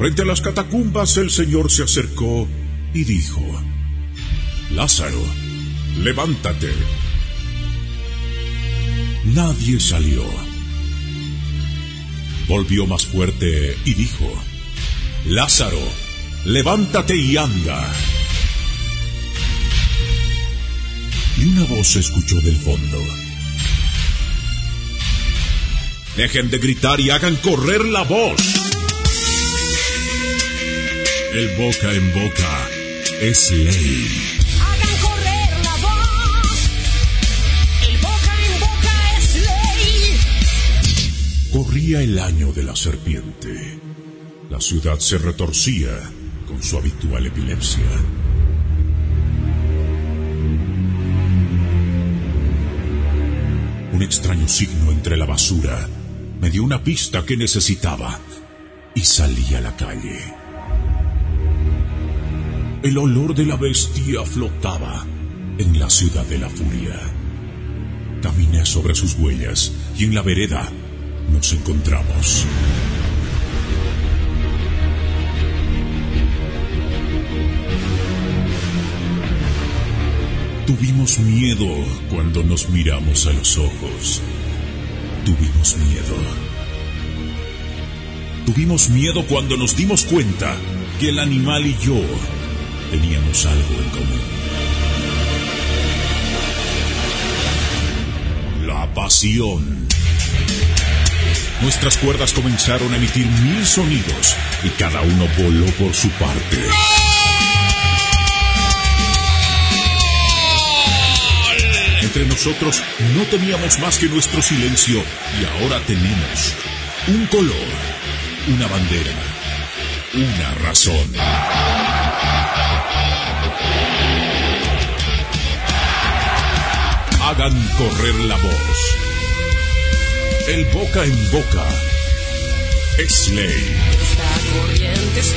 Frente a las catacumbas el Señor se acercó y dijo, Lázaro, levántate. Nadie salió. Volvió más fuerte y dijo, Lázaro, levántate y anda. Y una voz se escuchó del fondo. Dejen de gritar y hagan correr la voz. El boca en boca es ley. Hagan correr la voz. El boca en boca es ley. Corría el año de la serpiente. La ciudad se retorcía con su habitual epilepsia. Un extraño signo entre la basura me dio una pista que necesitaba y salí a la calle. El olor de la bestia flotaba en la ciudad de la furia. Caminé sobre sus huellas y en la vereda nos encontramos. Tuvimos miedo cuando nos miramos a los ojos. Tuvimos miedo. Tuvimos miedo cuando nos dimos cuenta que el animal y yo teníamos algo en común. La pasión. Nuestras cuerdas comenzaron a emitir mil sonidos y cada uno voló por su parte. Entre nosotros no teníamos más que nuestro silencio y ahora tenemos un color, una bandera, una razón. Hagan correr la voz. El boca en boca es ley. Esta corriente es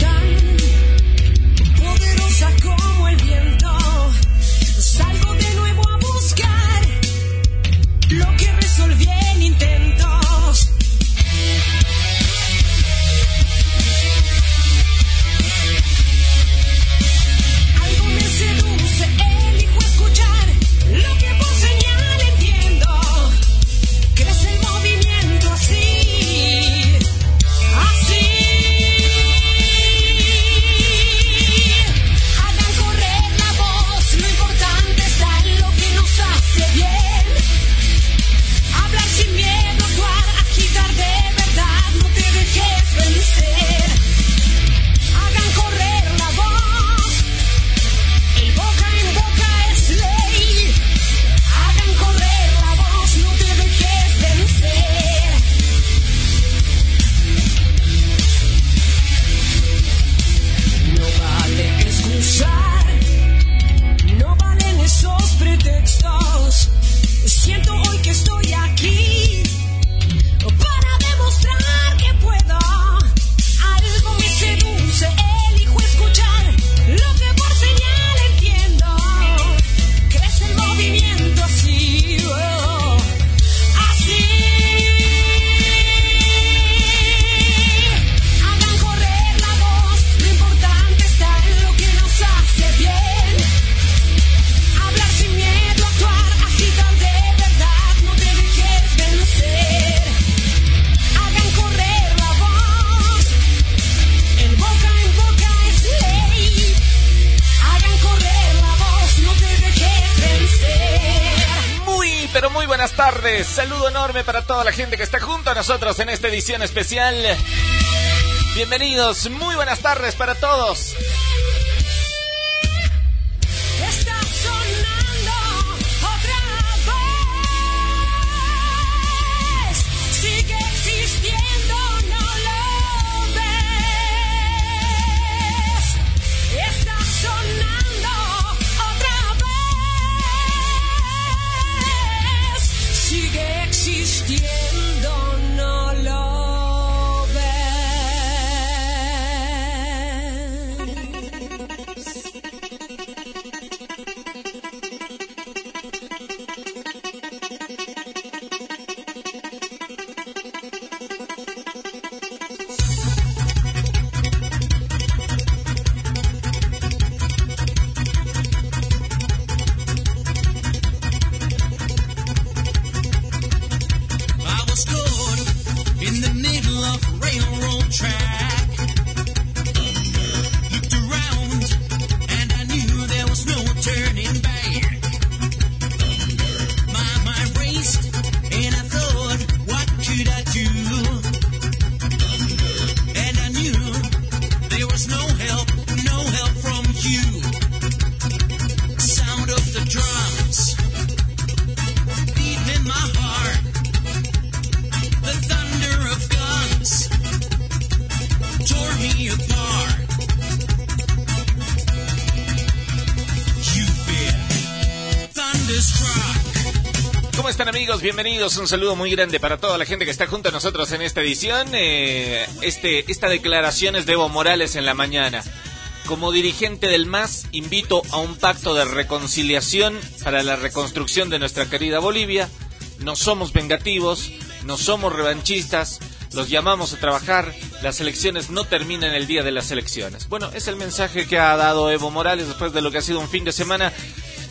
Saludo enorme para toda la gente que está junto a nosotros en esta edición especial. Bienvenidos, muy buenas tardes para todos. Bienvenidos. Un saludo muy grande para toda la gente que está junto a nosotros en esta edición. Eh, este, esta declaración es de Evo Morales en la mañana. Como dirigente del MAS, invito a un pacto de reconciliación para la reconstrucción de nuestra querida Bolivia. No somos vengativos, no somos revanchistas, los llamamos a trabajar, las elecciones no terminan el día de las elecciones. Bueno, es el mensaje que ha dado Evo Morales después de lo que ha sido un fin de semana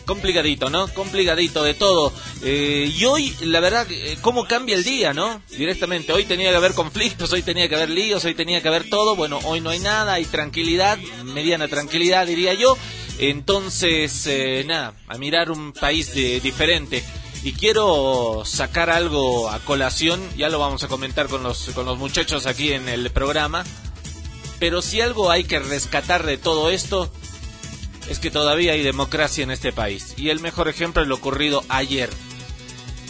complicadito, ¿no? Complicadito de todo. Eh, y hoy, la verdad, eh, ¿cómo cambia el día, no? Directamente, hoy tenía que haber conflictos, hoy tenía que haber líos, hoy tenía que haber todo. Bueno, hoy no hay nada, hay tranquilidad, mediana tranquilidad, diría yo. Entonces, eh, nada, a mirar un país de, diferente. Y quiero sacar algo a colación, ya lo vamos a comentar con los, con los muchachos aquí en el programa. Pero si algo hay que rescatar de todo esto, es que todavía hay democracia en este país. Y el mejor ejemplo es lo ocurrido ayer.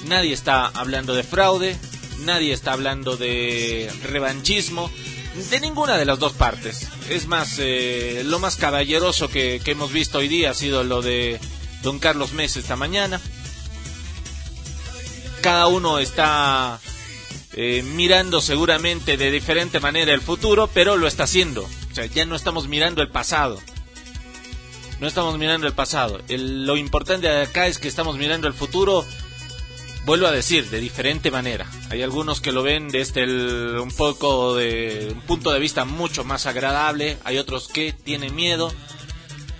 Nadie está hablando de fraude, nadie está hablando de revanchismo, de ninguna de las dos partes. Es más, eh, lo más caballeroso que, hemos visto hoy día ha sido lo de don Carlos Mesa esta mañana. Cada uno está eh, mirando seguramente de diferente manera el futuro, pero lo está haciendo. O sea, ya no estamos mirando el pasado no estamos mirando el pasado. lo importante acá es que estamos mirando el futuro, vuelvo a decir, de diferente manera. Hay algunos que lo ven desde el, un poco de un punto de vista mucho más agradable, hay otros que tienen miedo.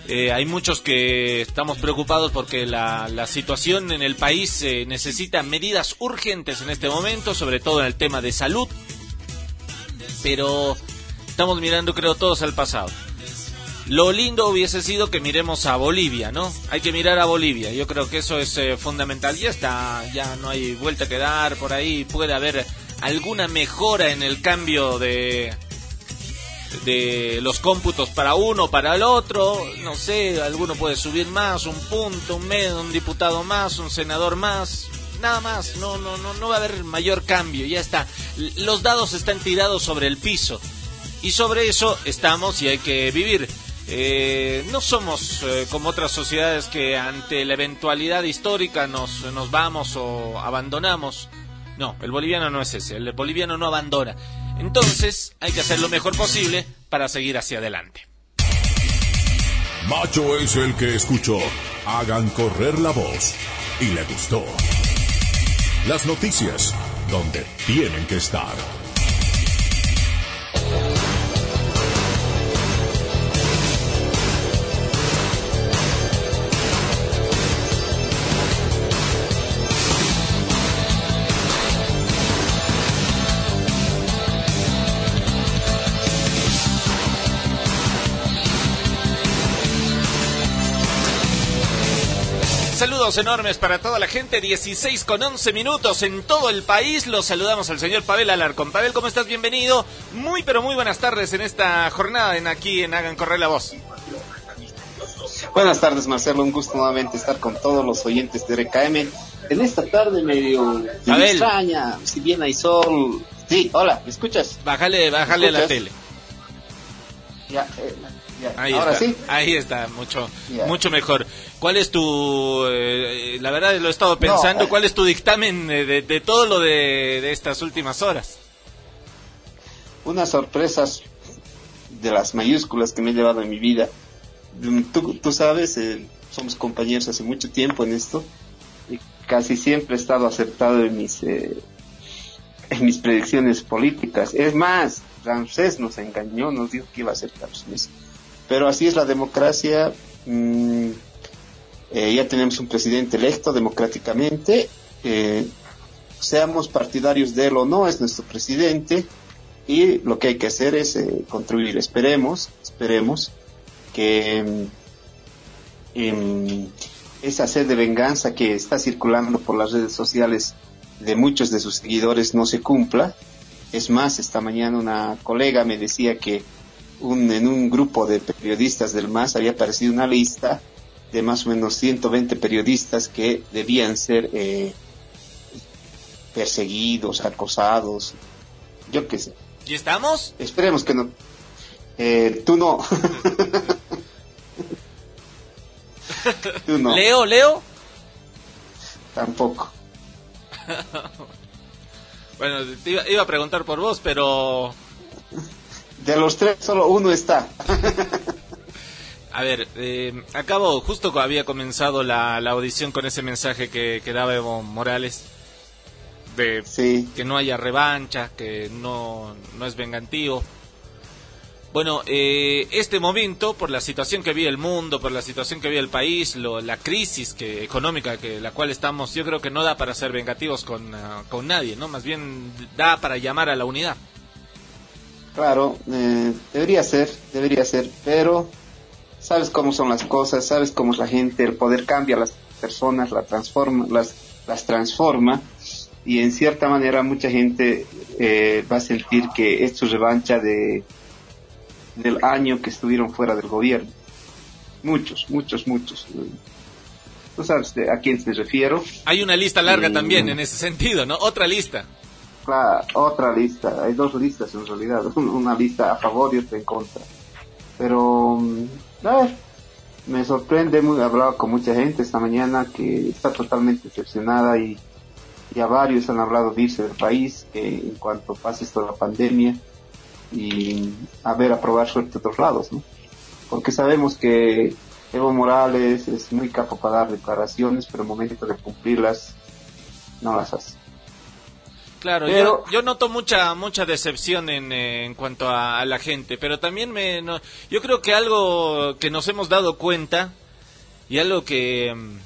Eh, hay muchos que estamos preocupados porque la, la situación en el país eh, necesita medidas urgentes en este momento, sobre todo en el tema de salud. Pero estamos mirando, creo, todos al pasado. Lo lindo hubiese sido que miremos a Bolivia, ¿no? Hay que mirar a Bolivia. Yo creo que eso es eh, fundamental. Ya está, ya no hay vuelta que dar por ahí. Puede haber alguna mejora en el cambio de de los cómputos para uno, para el otro, no sé, alguno puede subir más, un punto, un medio, un diputado más, un senador más, nada más, no, no, no, no va a haber mayor cambio, ya está. Los dados están tirados sobre el piso y sobre eso estamos y hay que vivir. Eh, no somos eh, como otras sociedades que ante la eventualidad histórica nos, nos vamos o abandonamos. No, el boliviano no es ese, el boliviano no abandona. Entonces hay que hacer lo mejor posible para seguir hacia adelante. Macho es el que escuchó. Hagan correr la voz. Y le gustó. Las noticias, donde tienen que estar. Saludos enormes para toda la gente, 16 con 11 minutos en todo el país. Los saludamos al señor Pavel Alarcón. Pavel, ¿cómo estás? Bienvenido. Muy, pero muy buenas tardes en esta jornada en aquí en Hagan Correr la Voz. Buenas tardes, Marcelo. Un gusto nuevamente estar con todos los oyentes de RKM. En esta tarde medio, extraña, si bien hay sol. Sí, hola, ¿me escuchas? Bájale, bájale a la tele. Ya, eh, Ahí Ahora está, sí. ahí está, mucho, mucho mejor. ¿Cuál es tu, eh, la verdad lo he estado pensando, eh. cuál es tu dictamen de, de, todo lo de, de, estas últimas horas? Unas sorpresas de las mayúsculas que me he llevado en mi vida. Tú, tú sabes, eh, somos compañeros hace mucho tiempo en esto y casi siempre he estado acertado en mis, eh, en mis predicciones políticas. Es más, Ramsés nos engañó, nos dijo que iba a ser Mesa. Pero así es la democracia. Mm, eh, ya tenemos un presidente electo democráticamente. Eh, seamos partidarios de él o no, es nuestro presidente. Y lo que hay que hacer es eh, contribuir. Esperemos, esperemos que mm, esa sed de venganza que está circulando por las redes sociales de muchos de sus seguidores no se cumpla. Es más, esta mañana una colega me decía que un, en un grupo de periodistas del MAS había aparecido una lista de más o menos 120 periodistas que debían ser eh, perseguidos, acosados, yo qué sé. ¿Y estamos? Esperemos que no. Eh, tú no. tú no. ¿Leo, Leo? Tampoco. bueno, te iba, iba a preguntar por vos, pero De los tres, solo uno está. A ver, eh, acabo, justo había comenzado la, la audición con ese mensaje que, que daba Evo Morales de sí, que no haya revancha, que no, no es vengativo. Bueno, eh, este momento, por la situación que vive el mundo, por la situación que vive el país, lo- la crisis que, económica que la cual estamos, yo creo que no da para ser vengativos con, ah, con nadie, ¿no? Más bien da para llamar a la unidad. Claro, eh, debería ser, debería ser, pero sabes cómo son las cosas, sabes cómo es la gente, el poder cambia a las personas, la transforma, las, las transforma y en cierta manera mucha gente eh, va a sentir que es su revancha de del año que estuvieron fuera del gobierno. Muchos, muchos, muchos. Tú sabes a quién te refiero. Hay una lista larga también en ese sentido, ¿no? Otra lista. Otra lista, hay dos listas en realidad, una lista a favor y otra en contra. Pero, mm, ver, me sorprende, he hablado con mucha gente esta mañana que está totalmente decepcionada y, y a varios han hablado de irse del país que en cuanto pase esto de la pandemia y a ver, a probar suerte a otros lados, ¿no? Porque sabemos que Evo Morales es muy capo para dar declaraciones, pero en el momento de cumplirlas no las hace. Claro, Pero- yo, yo noto mucha mucha decepción en, eh, en cuanto a, a la gente, pero también me no- yo creo que algo que nos hemos dado cuenta y algo que mm,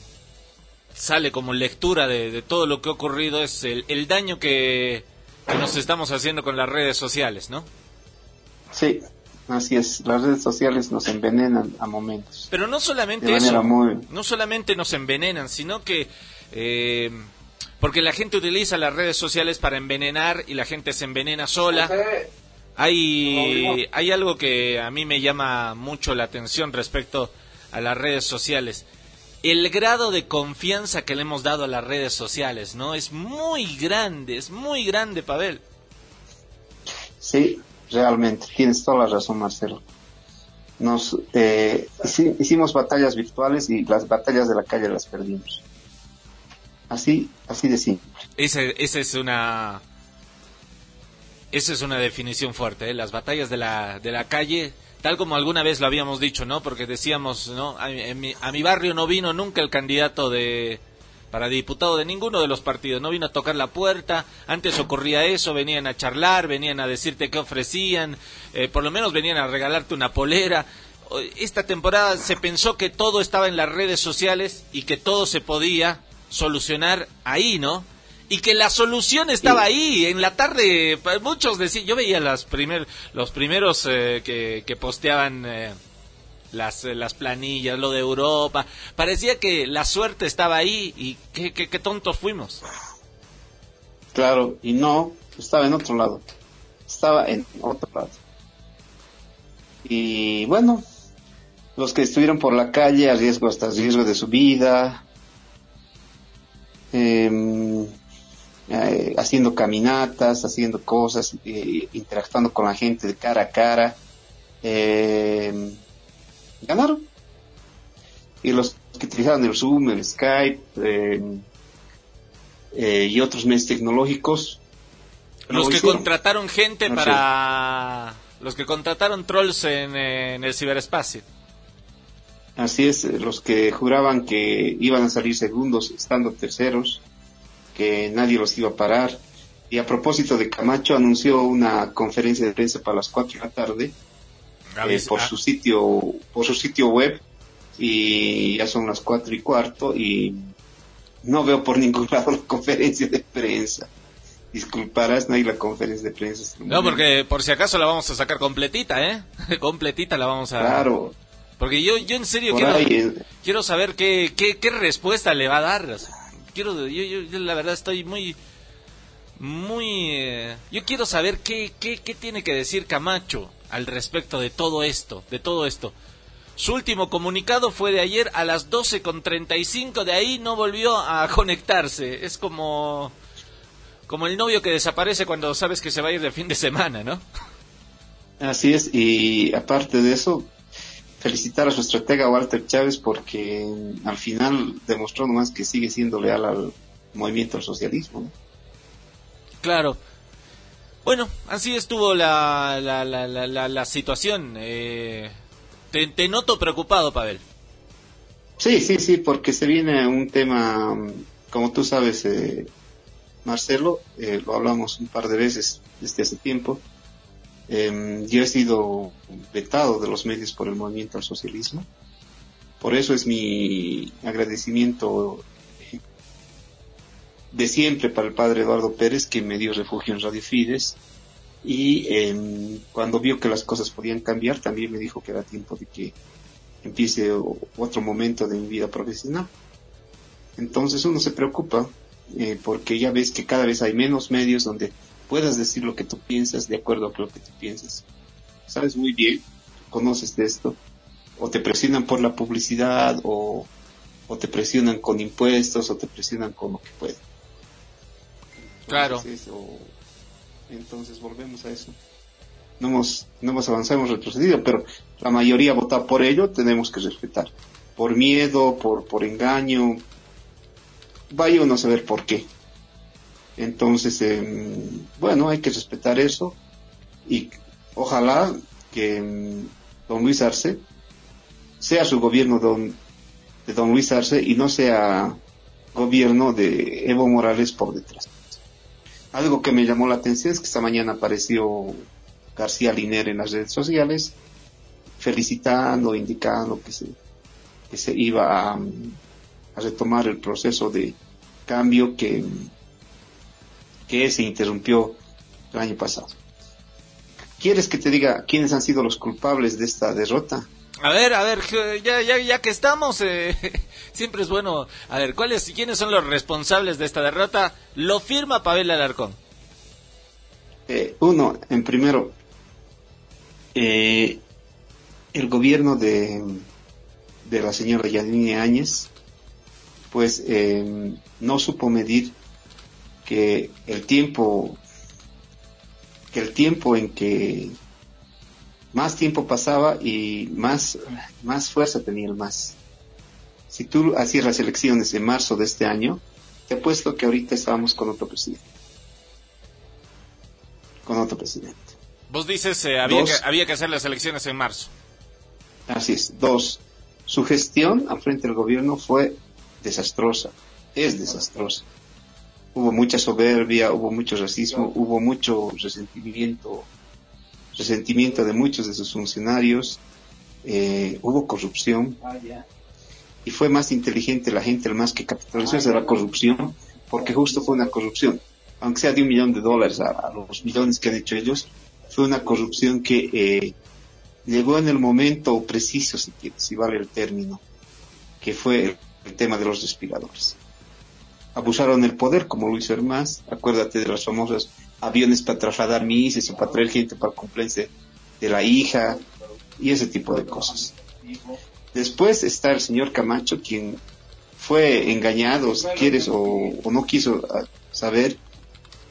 sale como lectura de, de todo lo que ha ocurrido es el, el daño que, que nos estamos haciendo con las redes sociales, ¿no? Sí, así es. Las redes sociales nos envenenan a momentos. Pero no solamente eso, muy... no solamente nos envenenan, sino que eh, porque la gente utiliza las redes sociales para envenenar y la gente se envenena sola. Hay, hay algo que a mí me llama mucho la atención respecto a las redes sociales. El grado de confianza que le hemos dado a las redes sociales, ¿no? Es muy grande, es muy grande, Pavel. Sí, realmente. Tienes toda la razón, Marcelo. Nos eh, hici- hicimos batallas virtuales y las batallas de la calle las perdimos. Así, así de simple. Esa es una... Esa es una definición fuerte, ¿eh? Las batallas de la, de la calle, tal como alguna vez lo habíamos dicho, ¿no? Porque decíamos, ¿no? A, en mi, a mi barrio no vino nunca el candidato de para diputado de ninguno de los partidos, no vino a tocar la puerta, antes ocurría eso, venían a charlar, venían a decirte qué ofrecían, eh, por lo menos venían a regalarte una polera. Esta temporada se pensó que todo estaba en las redes sociales y que todo se podía solucionar ahí, ¿no? Y que la solución estaba ahí. En la tarde, muchos decían, yo veía las primer, los primeros eh, que, que posteaban eh, las, eh, las planillas, lo de Europa. Parecía que la suerte estaba ahí y qué, qué, qué tontos fuimos. Claro, y no, estaba en otro lado. Estaba en otro lado. Y bueno, los que estuvieron por la calle a riesgo hasta riesgo de su vida, em, eh, haciendo caminatas, haciendo cosas, eh, interactuando con la gente de cara a cara, em, ganaron. Y los que utilizaban el Zoom, el Skype, em, eh, y otros medios tecnológicos. no Los lo que hicieron. contrataron gente No para... Los que contrataron trolls en, en el ciberespacio. Así es, eh, los que juraban que iban a salir segundos estando terceros, que nadie los iba a parar. Y a propósito de Camacho, anunció una conferencia de prensa para las 4 de la tarde eh, por ah, su sitio por su sitio web y ya son las 4 y cuarto y no veo por ningún lado la conferencia de prensa. Disculparás, no hay la conferencia de prensa. No, porque por si acaso la vamos a sacar completita, ¿eh? completita la vamos a... Claro, Porque yo, yo en serio quiero, ahí... quiero saber qué, qué, qué respuesta le va a dar. O sea, quiero, yo, yo, yo la verdad estoy muy... Muy... eh, yo quiero saber qué, qué, qué tiene que decir Camacho al respecto de todo esto, de todo esto. Su último comunicado fue de ayer a las 12.35, de ahí no volvió a conectarse. Es como... Como el novio que desaparece cuando sabes que se va a ir de fin de semana, ¿no? Así es, y aparte de eso, felicitar a su estratega Walter Chávez porque al final demostró nomás que sigue siendo leal al, movimiento al socialismo. ¿no? Claro. Bueno, así estuvo la, la, la, la, la situación. Eh, te, te, noto preocupado, Pavel. Sí, sí, sí, porque se viene un tema, como tú sabes, eh, Marcelo, eh, lo hablamos un par de veces desde hace tiempo. Eh, yo he sido vetado de los medios por el movimiento al socialismo. Por eso es mi agradecimiento de siempre para el padre Eduardo Pérez, que me dio refugio en Radio Fides. Y eh, cuando vio que las cosas podían cambiar, también me dijo que era tiempo de que empiece otro momento de mi vida profesional. Entonces uno se preocupa eh, porque ya ves que cada vez hay menos medios donde puedas decir lo que tú piensas de acuerdo a lo que tú piensas. Sabes muy bien, conoces de esto, o te presionan por la publicidad, o, o te presionan con impuestos, o te presionan con lo que pueden. Claro. O, entonces volvemos a eso. No hemos, no hemos avanzado, hemos retrocedido, pero la mayoría vota por ello, tenemos que respetar. Por miedo, por, por engaño, vaya uno a saber por qué. Entonces, eh, bueno, hay que respetar eso y ojalá que eh, don Luis Arce sea su gobierno don, de don Luis Arce y no sea gobierno de Evo Morales por detrás. Algo que me llamó la atención es que esta mañana apareció García Liner en las redes sociales felicitando, indicando que se, que se iba a, a retomar el proceso de cambio que, que se interrumpió el año pasado. ¿Quieres que te diga quiénes han sido los culpables de esta derrota? A ver, a ver, ya, ya, ya que estamos, eh, siempre es bueno. A ver, ¿cuáles, quiénes son los responsables de esta derrota? Lo firma Pavel Alarcón. Eh, uno, en primero, eh, el gobierno de, de la señora Yanine Áñez, pues eh, no supo medir que el tiempo, que el tiempo en que más tiempo pasaba y más, más fuerza tenía el más. Si tú hacías las elecciones en marzo de este año, te apuesto que ahorita estábamos con otro presidente. Con otro presidente. Vos dices, eh, había, que, había que hacer las elecciones en marzo. Así es. Dos, su gestión al frente del gobierno fue desastrosa, es desastrosa. Hubo mucha soberbia, hubo mucho racismo, hubo mucho resentimiento, resentimiento de muchos de sus funcionarios, eh, hubo corrupción y fue más inteligente la gente, el más que capitalizó esa la corrupción, porque justo fue una corrupción, aunque sea de un millón de dólares a, a los millones que han hecho ellos, fue una corrupción que eh, llegó en el momento preciso, si, si vale el término, que fue el, el tema de los respiradores. Abusaron el poder, como lo hizo. Acuérdate de los famosos aviones para trasladar mises o para traer gente para cumpleaños de la hija y ese tipo de cosas. Después está el señor Camacho, quien fue engañado, si quieres, o, no quiso saber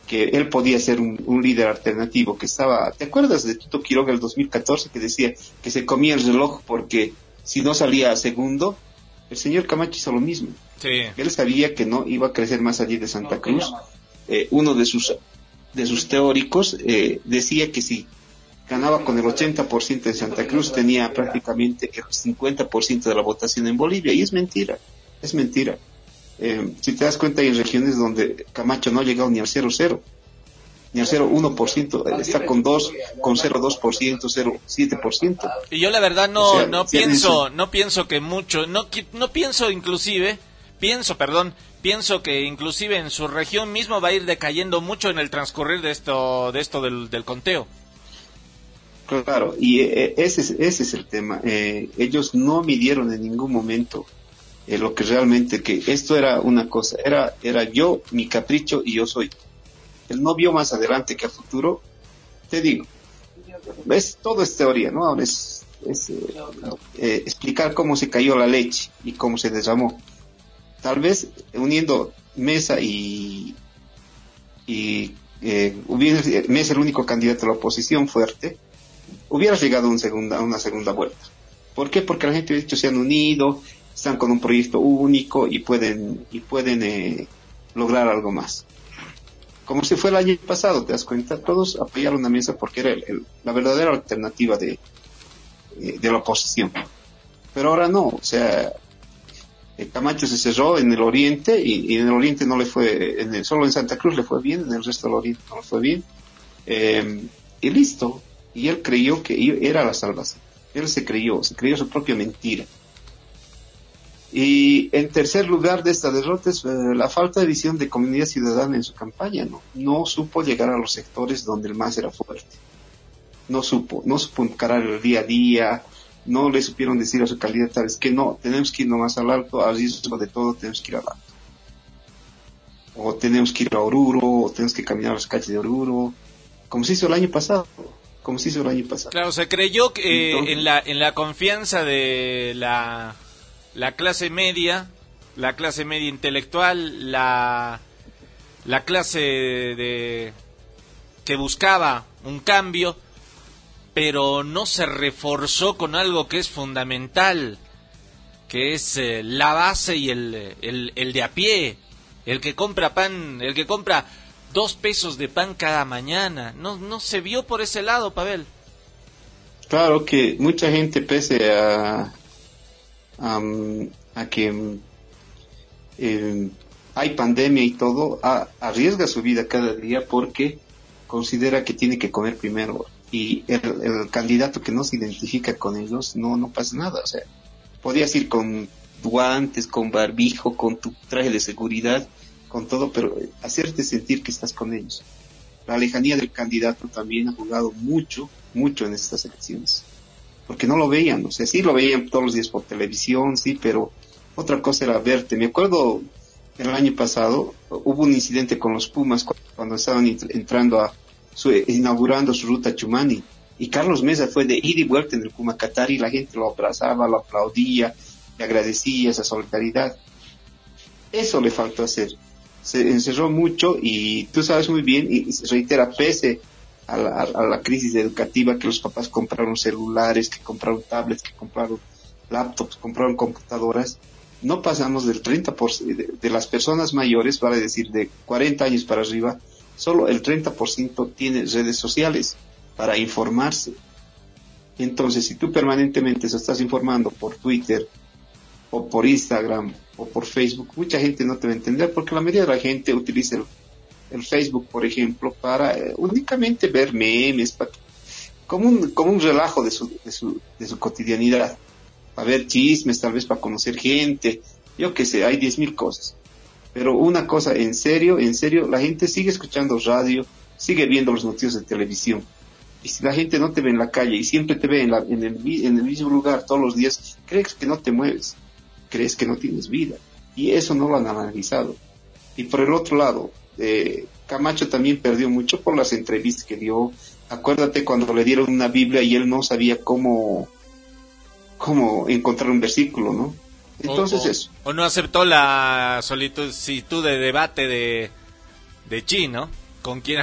que él podía ser un, un, líder alternativo, que estaba, ¿te acuerdas de Tito Quiroga el 2014 que decía que se comía el reloj porque si no salía segundo? El señor Camacho hizo lo mismo. Sí. Él sabía que no iba a crecer más allí de Santa Cruz. Eh, uno de sus, de sus teóricos eh, decía que si ganaba con el 80% de Santa Cruz tenía prácticamente el 50% de la votación en Bolivia y es mentira, es mentira. Eh, si te das cuenta hay regiones donde Camacho no ha llegado ni al 0,0, ni al 0,1%, está con 2, con 0,2%, 0,7%. Y yo la verdad no, o sea, no pienso, no pienso que mucho, no, no pienso inclusive, pienso, perdón, pienso que inclusive en su región mismo va a ir decayendo mucho en el transcurrir de esto, de esto del, del conteo. Claro, y eh, ese, es, ese es el tema. Eh, ellos no midieron en ningún momento eh, lo que realmente que esto era una cosa, era, era yo, mi capricho y yo soy. Él no vio más adelante que a futuro, te digo, ves, todo es teoría, ¿no? Ahora es, es eh, eh, explicar cómo se cayó la leche y cómo se derramó. Tal vez uniendo Mesa y, y eh, hubiera, Mesa el único candidato a la oposición fuerte, hubiera llegado un segunda, una segunda vuelta. ¿Por qué? Porque la gente ha dicho se han unido, están con un proyecto único y pueden y pueden eh, lograr algo más. Como si fue el año pasado, ¿te das cuenta? Todos apoyaron la mesa porque era el- el- la verdadera alternativa de, eh, de la oposición. Pero ahora no, o sea, eh, Camacho se cerró en el oriente y, en el oriente no le fue, en el- solo en Santa Cruz le fue bien, en el resto del oriente no le fue bien. Eh, y listo. Y él creyó que era la salvación. Él se creyó, se creyó su propia mentira. Y en tercer lugar de esta derrota es eh, la falta de visión de comunidad ciudadana en su campaña, ¿no? No supo llegar a los sectores donde el MAS era fuerte. No supo, no supo encarar el día a día, no le supieron decir a su candidato, es que no, tenemos que ir nomás al alto, a riesgo de todo, tenemos que ir al alto. O tenemos que ir a Oruro, o tenemos que caminar a las calles de Oruro, como se hizo el año pasado, como se hizo el año pasado. Claro, se creyó que, eh, Entonces- en, la, en la confianza de la, la clase media, la clase media intelectual, la, la clase de que buscaba un cambio, pero no se reforzó con algo que es fundamental, que es eh, la base y el, el, el de a pie, el que compra pan, el que compra dos pesos de pan cada mañana. No, no se vio por ese lado, Pavel. Claro que mucha gente, pese a, a, a que eh, hay pandemia y todo, a- arriesga su vida cada día porque considera que tiene que comer primero. Y el, el candidato que no se identifica con ellos, no, no pasa nada. O sea, podías ir con guantes, con barbijo, con tu traje de seguridad, con todo, pero hacerte sentir que estás con ellos. La lejanía del candidato también ha jugado mucho, mucho en estas elecciones. Porque no lo veían, o sea, sí lo veían todos los días por televisión, sí, pero otra cosa era verte. Me acuerdo el año pasado, hubo un incidente con los Pumas cu- cuando estaban ent- entrando a, su, inaugurando su ruta Chumani. Y Carlos Mesa fue de ida y vuelta en el Puma Qatar y la gente lo abrazaba, lo aplaudía, le agradecía esa solidaridad. Eso le faltó hacer. Se encerró mucho y tú sabes muy bien, y se reitera, pese a la, a la crisis educativa, que los papás compraron celulares, que compraron tablets, que compraron laptops, compraron computadoras, no pasamos del 30% de, de las personas mayores, vale decir, de 40 años para arriba, solo el 30% tiene redes sociales para informarse. Entonces, si tú permanentemente se estás informando por Twitter, o por Instagram, o por Facebook, mucha gente no te va a entender porque la mayoría de la gente utiliza el, el Facebook, por ejemplo, para eh, únicamente ver memes, pa- como un, como un relajo de su, de su, de su cotidianidad, para ver chismes, tal vez para conocer gente, yo qué sé, hay diez mil cosas. Pero una cosa, en serio, en serio, la gente sigue escuchando radio, sigue viendo los noticias de televisión. Y si la gente no te ve en la calle y siempre te ve en, la- en, el, en el mismo lugar todos los días, crees que no te mueves, crees que no tienes vida. Y eso no lo han analizado. Y por el otro lado, eh, Camacho también perdió mucho por las entrevistas que dio. Acuérdate cuando le dieron una Biblia y él no sabía cómo, cómo encontrar un versículo, ¿no? Entonces o, o- eso. o no aceptó la solicitud de debate de, de Chi, ¿no? Con quien...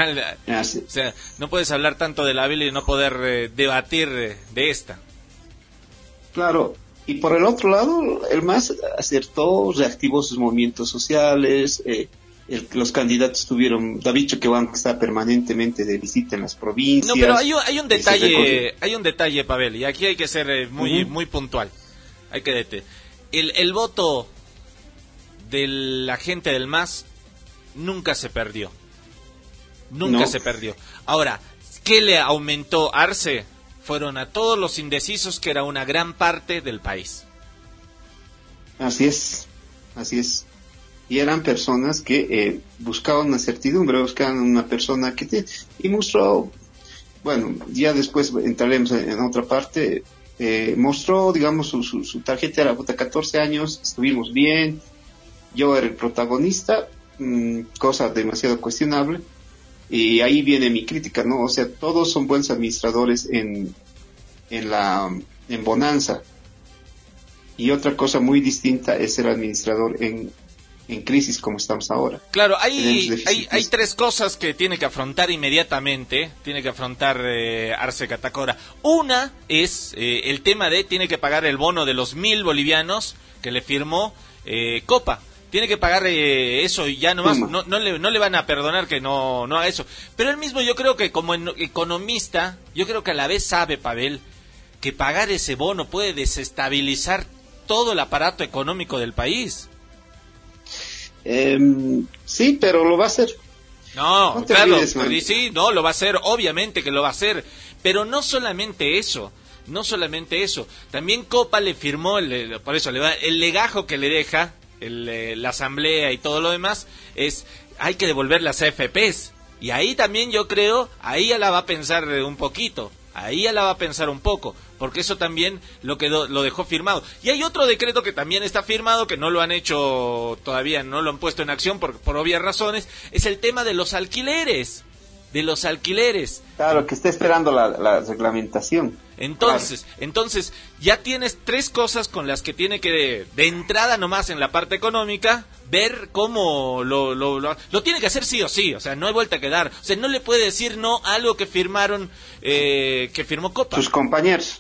Así- O sea, no puedes hablar tanto de la Biblia y no poder eh, debatir eh, de esta. Claro, y por el otro lado, el MAS acertó, reactivó sus movimientos sociales, eh, el- los candidatos tuvieron, David Choquehuanca está permanentemente de visita en las provincias. No, pero hay, un- hay un y se detalle, hay un detalle, Pavel, y aquí hay que ser eh, muy, muy puntual. Hay que dete. El, el voto de la gente del MAS nunca se perdió. Nunca No. se perdió. Ahora, ¿qué le aumentó Arce? Fueron a todos los indecisos, que era una gran parte del país. Así es, así es. Y eran personas que eh, buscaban una certidumbre, buscaban una persona que te... Y mostró, bueno, ya después entraremos en, otra parte, eh, mostró, digamos, su, su, su tarjeta era puta, 14 años, estuvimos bien, yo era el protagonista, mm, cosa demasiado cuestionable, y ahí viene mi crítica, ¿no? O sea, todos son buenos administradores en, en la, en Bonanza, y otra cosa muy distinta es ser administrador en, en crisis como estamos ahora. Claro, hay, hay, hay tres cosas que tiene que afrontar inmediatamente, tiene que afrontar eh, Arce Catacora. Una es eh, el tema de tiene que pagar el bono de los mil bolivianos que le firmó eh, Copa, tiene que pagar eh, eso y ya nomás no, no, le, no le van a perdonar que no, no haga eso. Pero él mismo yo creo que como economista, yo creo que a la vez sabe, Pavel, que pagar ese bono puede desestabilizar todo el aparato económico del país. Em, sí, pero lo va a hacer. No, claro, olvides, man. y sí, no, lo va a hacer, obviamente que lo va a hacer, pero no solamente eso, no solamente eso, también Copa le firmó, el- por eso le va, el legajo que le deja el, eh, la asamblea y todo lo demás es, hay que devolver las AFPs, y ahí también yo creo, ahí ya la va a pensar eh, un poquito, ahí ya la va a pensar un poco, porque eso también lo quedó, lo dejó firmado. Y hay otro decreto que también está firmado, que no lo han hecho todavía, no lo han puesto en acción por, por obvias razones, es el tema de los alquileres, de los alquileres. Claro, que está esperando la, la reglamentación. Entonces, entonces ya tienes tres cosas con las que tiene que de, de entrada nomás en la parte económica ver cómo lo, lo, lo, lo tiene que hacer sí o sí, o sea, no hay vuelta que dar, o sea, no le puede decir no a algo que firmaron, eh, que firmó Copa. Sus compañeros.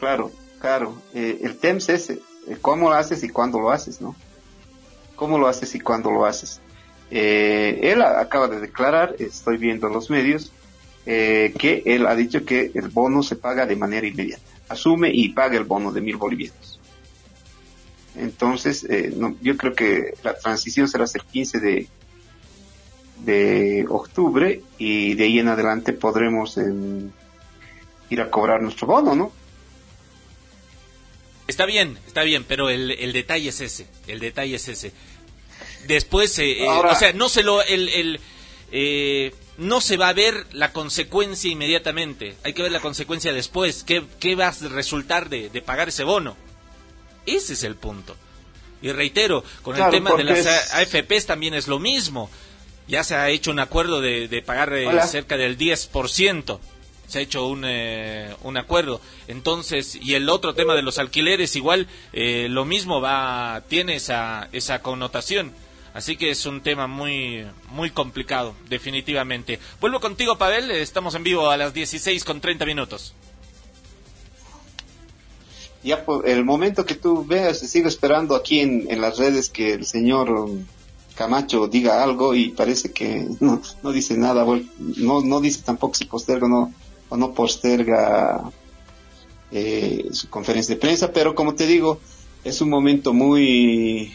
Claro, claro. Eh, el tema es ese. eh, ¿Cómo lo haces y cuándo lo haces, no? ¿Cómo lo haces y cuándo lo haces? Eh, él acaba de declarar, estoy viendo en los medios, eh, que él ha dicho que el bono se paga de manera inmediata. Asume y paga el bono de mil bolivianos. Entonces, eh, no, yo creo que la transición será hasta el 15 de, de octubre y de ahí en adelante podremos em, ir a cobrar nuestro bono, ¿no? Está bien, está bien, pero el detalle es ese, el detalle es ese. Después, eh, eh, Ahora- o sea, no se lo, el, el, eh, no se va a ver la consecuencia inmediatamente. Hay que ver la consecuencia después. ¿Qué, qué va a resultar de, de pagar ese bono? Ese es el punto. Y reitero, con Claro, el tema de las es- AFPs también es lo mismo. Ya se ha hecho un acuerdo de, de pagar eh, Hola. cerca del 10%. Se ha hecho un, eh, un acuerdo. Entonces, y el otro tema de los alquileres, igual eh, lo mismo va tiene esa, esa connotación. Así que es un tema muy muy complicado, definitivamente. Vuelvo contigo, Pavel. Estamos en vivo a las 16 con 30 minutos. Ya por el momento que tú veas, sigo esperando aquí en, en las redes que el señor um, Camacho diga algo y parece que no, no dice nada, no, no dice tampoco si posterga o no, o no posterga eh, su conferencia de prensa, pero como te digo, es un momento muy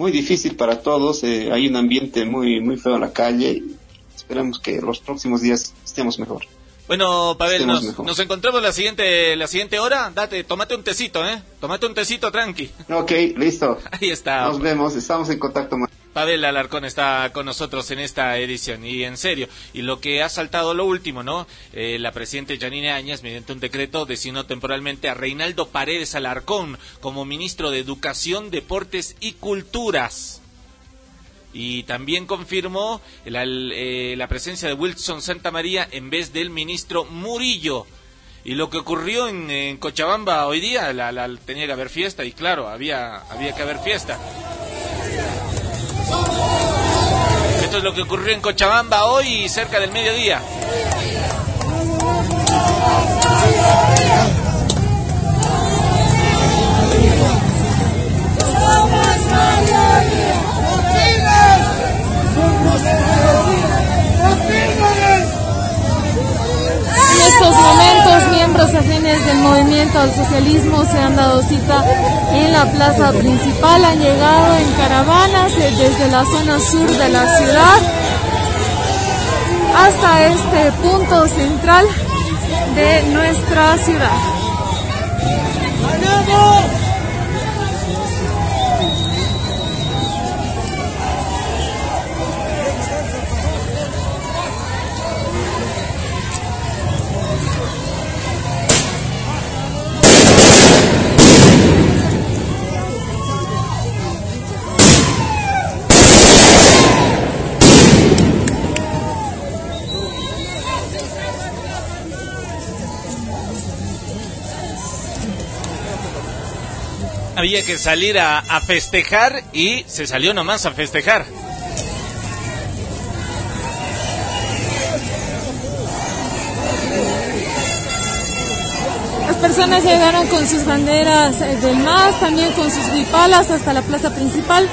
muy difícil para todos, eh, hay un ambiente muy muy feo en la calle y esperemos que los próximos días estemos mejor. Bueno, Pavel, nos, mejor. nos encontramos la siguiente la siguiente hora. Date, tómate un tecito, ¿eh? Tómate un tecito tranqui. Ok, listo. Ahí está. Nos vemos, estamos en contacto. Pavel Alarcón está con nosotros en esta edición y en serio, y lo que ha saltado lo último, ¿no? Eh, la presidenta Janine Áñez, mediante un decreto, designó temporalmente a Reinaldo Paredes Alarcón como ministro de Educación, Deportes y Culturas. Y también confirmó la, eh, la presencia de Wilson Santa María en vez del ministro Murillo. Y lo que ocurrió en, en Cochabamba hoy día, la, la- tenía que haber fiesta, y claro, había, había que haber fiesta. Esto es lo que ocurrió en Cochabamba hoy cerca del mediodía. Estos momentos, miembros afines del movimiento al socialismo se han dado cita en la plaza principal. Han llegado en caravanas eh, desde la zona sur de la ciudad hasta este punto central de nuestra ciudad. Había que salir a, festejar y se salió nomás a festejar. personas llegaron con sus banderas eh, del MAS, también con sus guipalas hasta la plaza principal,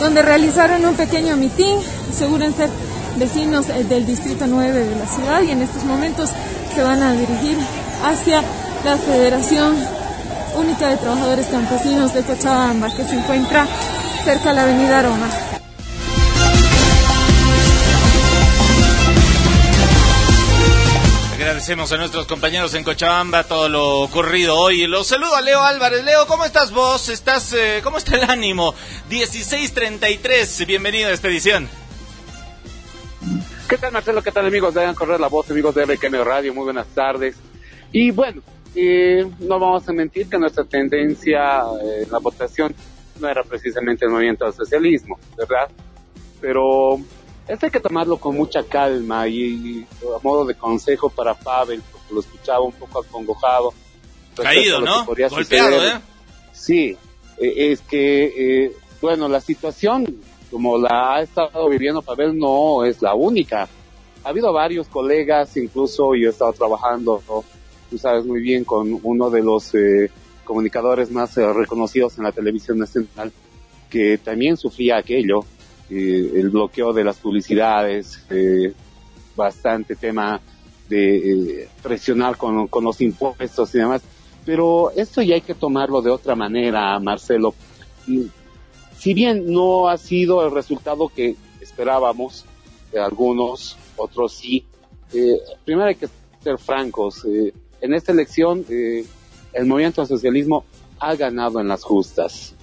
donde realizaron un pequeño mitin. Aseguran ser vecinos eh, del distrito 9 de la ciudad y en estos momentos se van a dirigir hacia la Federación Única de Trabajadores Campesinos de Cochabamba, que se encuentra cerca de la avenida Roma. Agradecemos a nuestros compañeros en Cochabamba todo lo ocurrido hoy. Los saludo a Leo Álvarez. Leo, ¿cómo estás vos? ¿Estás, eh, ¿Cómo está el ánimo? 1633, bienvenido a esta edición. ¿Qué tal Marcelo? ¿Qué tal amigos de Correr la Voz, amigos de RKM Radio? Muy buenas tardes. Y bueno, eh, no vamos a mentir que nuestra tendencia eh, en la votación no era precisamente el movimiento al socialismo, ¿verdad? Pero esto hay que tomarlo con mucha calma y, a modo de consejo para Pavel, porque lo escuchaba un poco acongojado. Caído, ¿no? Golpeado, suceder. ¿eh? Sí, eh, es que, eh, bueno, la situación como la ha estado viviendo Pavel no es la única. Ha habido varios colegas, incluso yo he estado trabajando, ¿no? Tú sabes muy bien, con uno de los eh, comunicadores más eh, reconocidos en la televisión nacional, que también sufría aquello, eh, el bloqueo de las publicidades, eh, bastante tema de presionar con, con los impuestos y demás. Pero esto ya hay que tomarlo de otra manera, Marcelo. Si bien no ha sido el resultado que esperábamos, algunos, otros sí, eh, primero hay que ser francos. eh, en esta elección, eh, el movimiento al socialismo ha ganado en las justas.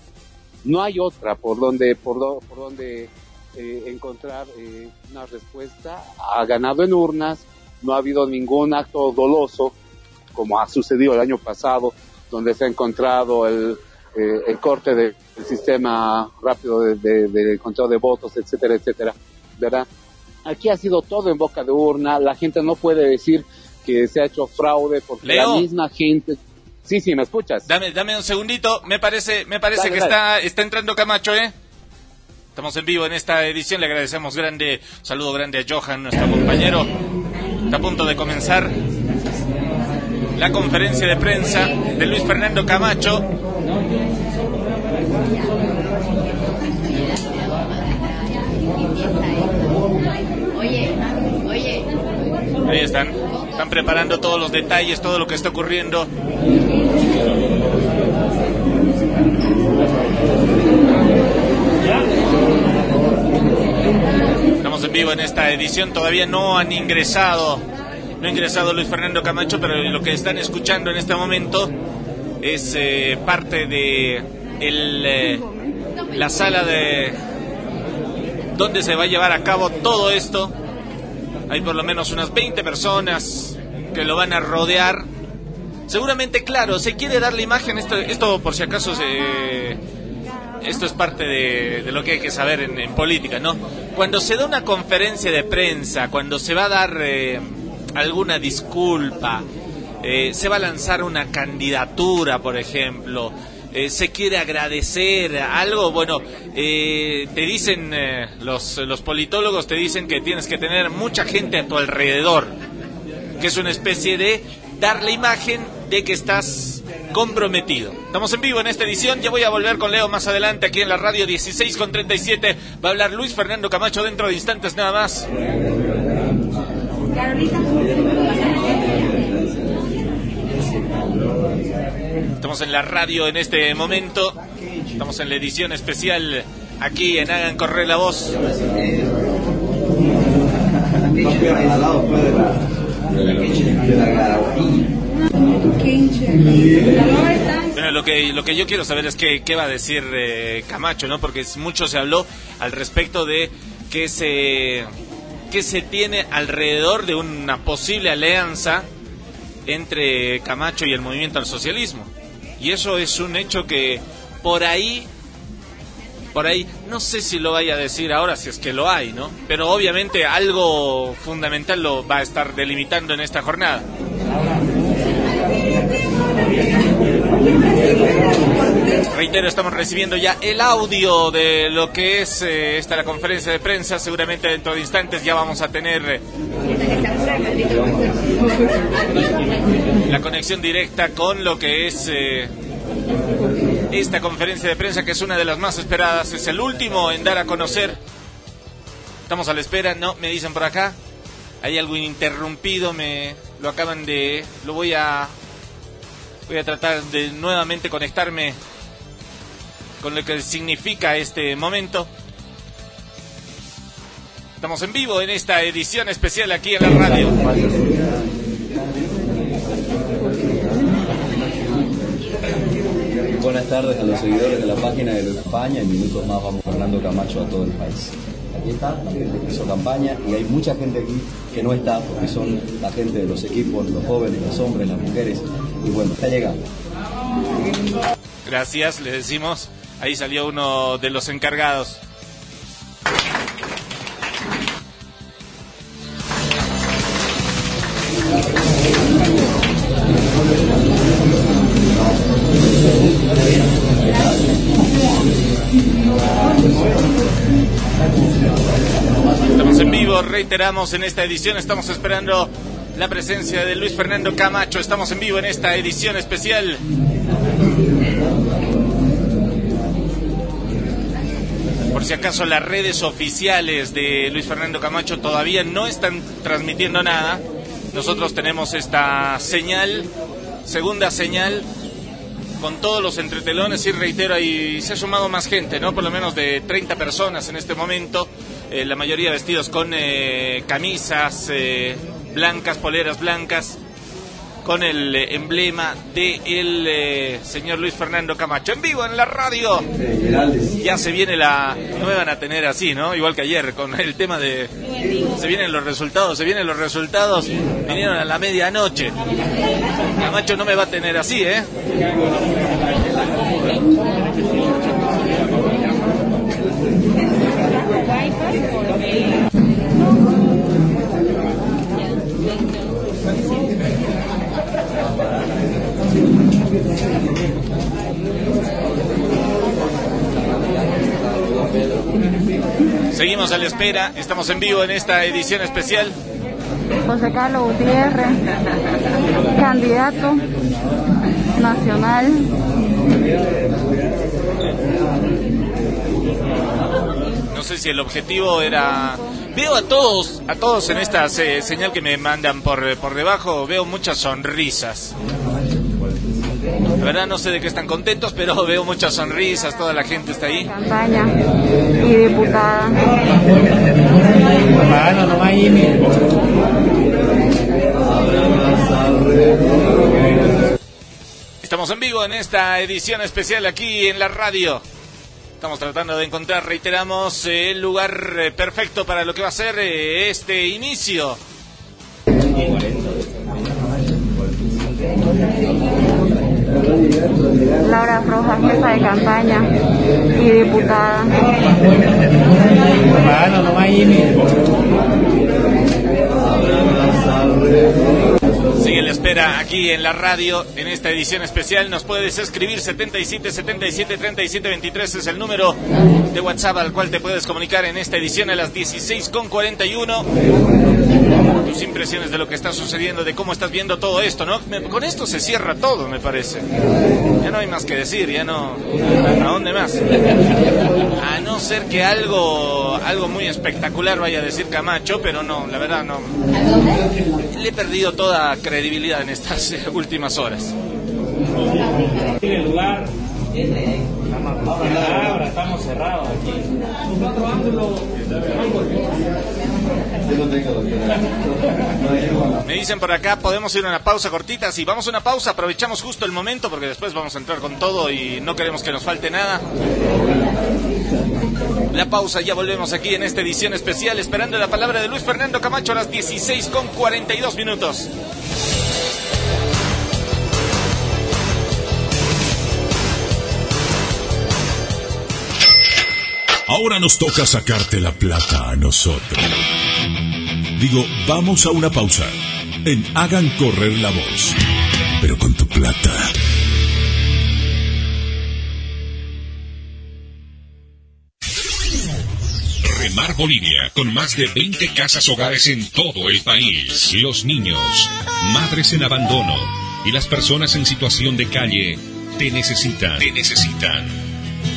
No hay otra por donde, por, do- por donde eh, encontrar eh, una respuesta. Ha ganado en urnas, no ha habido ningún acto doloso, como ha sucedido el año pasado, donde se ha encontrado el, eh, el corte de- del sistema rápido de, de- del conteo de votos, etcétera, etcétera, ¿verdad? Aquí ha sido todo en boca de urna, la gente no puede decir que se ha hecho fraude porque Leo. la misma gente... Sí, sí, ¿me escuchas? Dame, dame un segundito. Me parece, me parece Dale, que dale. está, está entrando Camacho, ¿eh? Estamos en vivo en esta edición. Le agradecemos grande, un saludo grande a Johan, nuestro compañero. Está a punto de comenzar la conferencia de prensa de Luis Fernando Camacho. Oye, oye. Ahí están. Están preparando todos los detalles, todo lo que está ocurriendo. Estamos en vivo en esta edición. Todavía no han ingresado. No ha ingresado Luis Fernando Camacho, pero lo que están escuchando en este momento es eh, parte de eh, la sala de donde se va a llevar a cabo todo esto. Hay por lo menos unas 20 personas que lo van a rodear. Seguramente, claro, se quiere dar la imagen, esto, esto por si acaso se... Esto es parte de, lo que hay que saber en, en política, ¿no? Cuando se da una conferencia de prensa, cuando se va a dar eh, alguna disculpa, eh, se va a lanzar una candidatura, por ejemplo, eh, se quiere agradecer algo, bueno, eh, te dicen, eh, los, los politólogos te dicen que tienes que tener mucha gente a tu alrededor, que es una especie de dar la imagen de que estás comprometido. Estamos en vivo en esta edición, ya voy a volver con Leo más adelante aquí en la radio 16 con 37. Va a hablar Luis Fernando Camacho dentro de instantes nada más. Estamos en la radio en este momento. Estamos en la edición especial aquí en Hagan Correr la Voz. Bueno, lo que, lo que yo quiero saber es qué, qué va a decir eh, Camacho, ¿no? Porque mucho se habló al respecto de que se, que se tiene alrededor de una posible alianza entre Camacho y el movimiento al socialismo. Y eso es un hecho que por ahí, por ahí, no sé si lo vaya a decir ahora, si es que lo hay, ¿no? Pero obviamente algo fundamental lo va a estar delimitando en esta jornada. Reitero, estamos recibiendo ya el audio de lo que es eh, esta la conferencia de prensa. Seguramente dentro de instantes ya vamos a tener eh, La conexión directa con lo que es eh, esta conferencia de prensa, que es una de las más esperadas. Es el último en dar a conocer. Estamos a la espera, no, me dicen por acá. Hay algo interrumpido, me lo acaban de. Lo voy a. Voy a tratar de nuevamente conectarme con lo que significa este momento. Estamos en vivo en esta edición especial aquí en la radio. Buenas tardes a los seguidores de la página de España. En minutos más vamos Fernando Camacho a todo el país. Aquí está la gente que hizo campaña y hay mucha gente aquí que no está porque son la gente de los equipos, los jóvenes, los hombres, las mujeres. Y bueno, está llegando. Gracias, le decimos. Ahí salió uno de los encargados. Estamos en vivo, reiteramos en esta edición, estamos esperando la presencia de Luis Fernando Camacho, estamos en vivo en esta edición especial. Por si acaso las redes oficiales de Luis Fernando Camacho todavía no están transmitiendo nada, nosotros tenemos esta señal, segunda señal, con todos los entretelones y reitero, ahí se ha sumado más gente, ¿no? Por lo menos de 30 personas en este momento, eh, la mayoría vestidos con eh, camisas eh, blancas, poleras blancas, con el eh, emblema del de el señor Luis Fernando Camacho. En vivo en la radio. Ya se viene la... No me van a tener así, ¿no? Igual que ayer, con el tema de... Se vienen los resultados, se vienen los resultados. Vinieron a la medianoche. Camacho no me va a tener así, ¿eh? Seguimos a la espera, estamos en vivo en esta edición especial. José Carlos Gutiérrez, candidato nacional. No sé si el objetivo era... Veo a todos, a todos en esta se- señal que me mandan por, por debajo, veo muchas sonrisas. La verdad no sé de qué están contentos, pero veo muchas sonrisas, toda la gente está ahí. campaña y diputada. Estamos en vivo en esta edición especial aquí en la radio. Estamos tratando de encontrar, reiteramos, el lugar eh, perfecto para lo que va a ser eh, este inicio. Laura Frojas, jefa de campaña y diputada. Sigue la espera aquí en la radio en esta edición especial. Nos puedes escribir 77 77 37 23 es el número de WhatsApp al cual te puedes comunicar en esta edición a las 16 con 41. Tus impresiones de lo que está sucediendo, de cómo estás viendo todo esto, ¿no? Me- con esto se cierra todo, me parece. Ya no hay más que decir, ya no. ¿A dónde más? A no ser que algo, algo muy espectacular vaya a decir Camacho, pero no, la verdad no. Le he perdido toda credibilidad en estas eh, últimas horas. Me dicen por acá, podemos ir a una pausa cortita. Si vamos a una pausa, aprovechamos justo el momento porque después vamos a entrar con todo y no queremos que nos falte nada. La pausa, ya volvemos aquí en esta edición especial, esperando la palabra de Luis Fernando Camacho a las 16 con 42 minutos. Ahora nos toca sacarte la plata a nosotros. Digo, vamos a una pausa. En Hagan Correr la Voz. Pero con tu plata. Remar Bolivia, con más de 20 casas hogares en todo el país. Los niños, madres en abandono y las personas en situación de calle te necesitan. Te necesitan.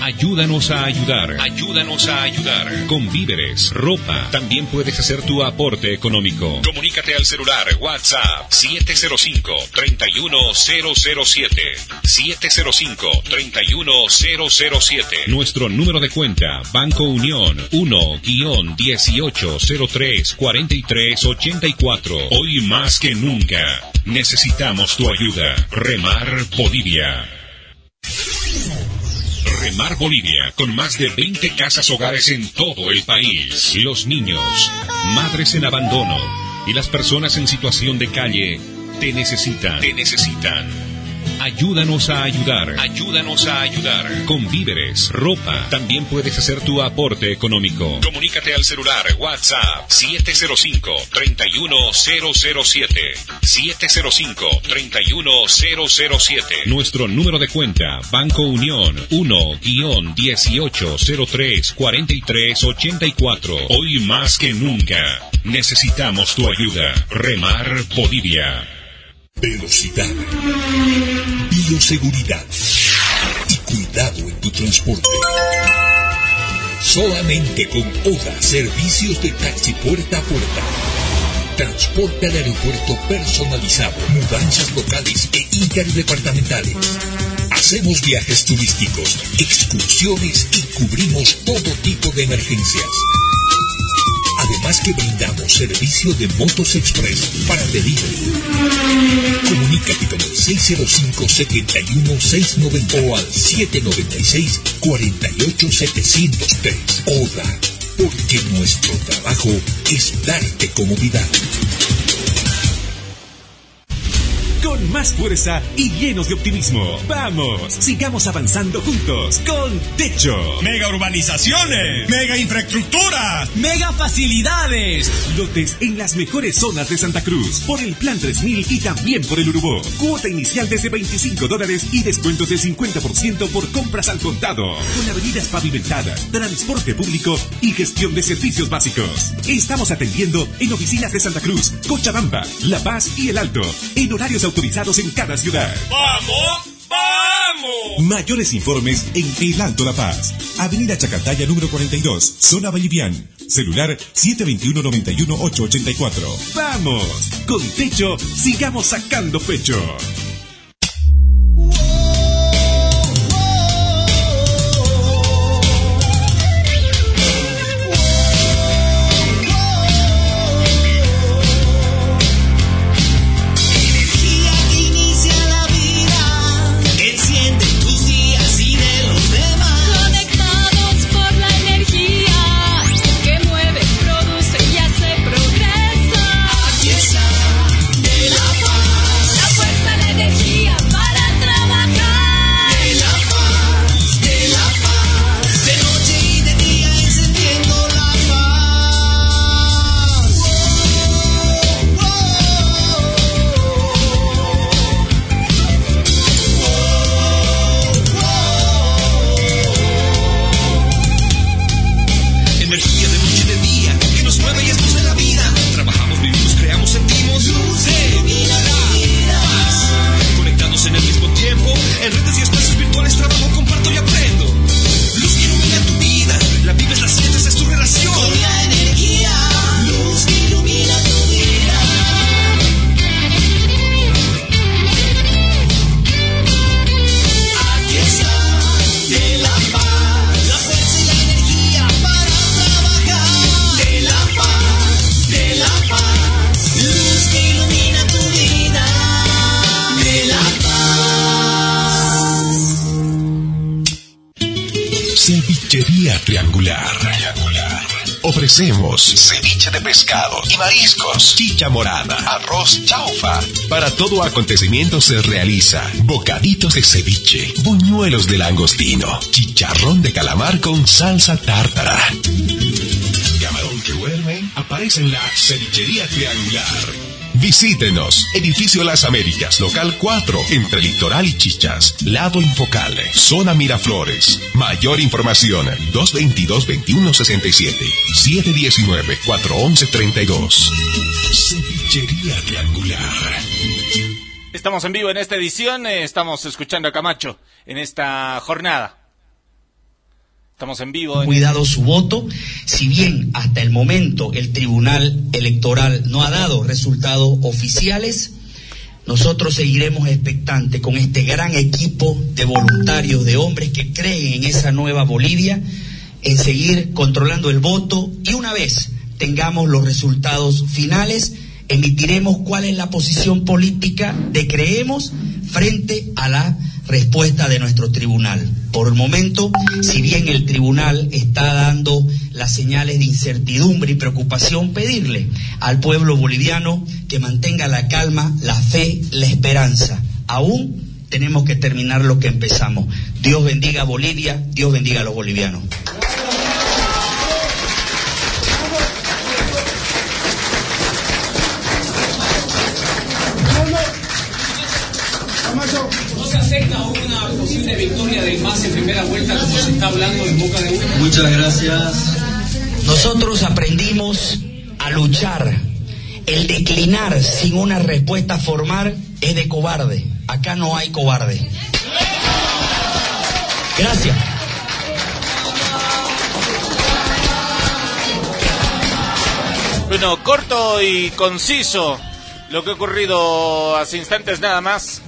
Ayúdanos a ayudar. Ayúdanos a ayudar. Con víveres, ropa. También puedes hacer tu aporte económico. Comunícate al celular WhatsApp 705-31007. 705-31007. Nuestro número de cuenta, Banco Unión 1-1803-4384. Hoy más que nunca, necesitamos tu ayuda. Remar Bolivia. Remar Bolivia, con más de 20 casas hogares en todo el país. Los niños, madres en abandono y las personas en situación de calle te necesitan. Te necesitan. Ayúdanos a ayudar. Ayúdanos a ayudar. Con víveres, ropa. También puedes hacer tu aporte económico. Comunícate al celular WhatsApp 705-31007. 705-31007. Nuestro número de cuenta, Banco Unión 1-1803-4384. Hoy más que nunca, necesitamos tu ayuda. Remar Bolivia. Velocidad, bioseguridad y cuidado en tu transporte. Solamente con ODA Servicios de Taxi Puerta a Puerta. Transporte al aeropuerto personalizado, mudanzas locales e interdepartamentales. Hacemos viajes turísticos, excursiones y cubrimos todo tipo de emergencias. Además que brindamos servicio de motos express para delivery. Comunícate con el 605-71-690 o al 796-48703. ODA, porque nuestro trabajo es darte comodidad. Con más fuerza y llenos de optimismo. Vamos, sigamos avanzando juntos con Techo. Mega urbanizaciones, mega infraestructura, Mega facilidades. Lotes en las mejores zonas de Santa Cruz. Por el Plan 3000 y también por el Urubó. Cuota inicial desde 25 dólares y descuentos del 50% por compras al contado. Con avenidas pavimentadas, transporte público y gestión de servicios básicos. Estamos atendiendo en oficinas de Santa Cruz, Cochabamba, La Paz y El Alto. En horarios autorizados en cada ciudad. ¡Vamos! ¡Vamos! Mayores informes en El Alto La Paz. Avenida Chacataya número 42, zona Vallivian. Celular 721-91-884. ¡Vamos! Con techo, sigamos sacando pecho. Y mariscos, chicha morada, arroz chaufa. Para todo acontecimiento se realiza bocaditos de ceviche, buñuelos de langostino, chicharrón de calamar con salsa tártara. Camarón que duerme aparece en la cevichería Triangular. Visítenos. Edificio Las Américas, local 4, entre Litoral y Chichas. Lado Infocal, zona Miraflores. Mayor información, 222-2167. 719-411-32. Cevichería Triangular. Estamos en vivo en esta edición, eh, estamos escuchando a Camacho en esta jornada. Estamos en vivo. cuidado su voto, si bien hasta el momento el Tribunal Electoral no ha dado resultados oficiales, nosotros seguiremos expectantes con este gran equipo de voluntarios, de hombres que creen en esa nueva Bolivia, en seguir controlando el voto y una vez tengamos los resultados finales, emitiremos cuál es la posición política de creemos frente a la respuesta de nuestro tribunal. Por el momento, si bien el tribunal está dando las señales de incertidumbre y preocupación, pedirle al pueblo boliviano que mantenga la calma, la fe, la esperanza. Aún tenemos que terminar lo que empezamos. Dios bendiga a Bolivia, Dios bendiga a los bolivianos. Del MAS en primera vuelta como se está hablando en boca de uno? Muchas gracias. Nosotros aprendimos a luchar. El declinar sin una respuesta formal es de cobarde. Acá no hay cobarde. Gracias. Bueno, corto y conciso lo que ha ocurrido hace instantes nada más.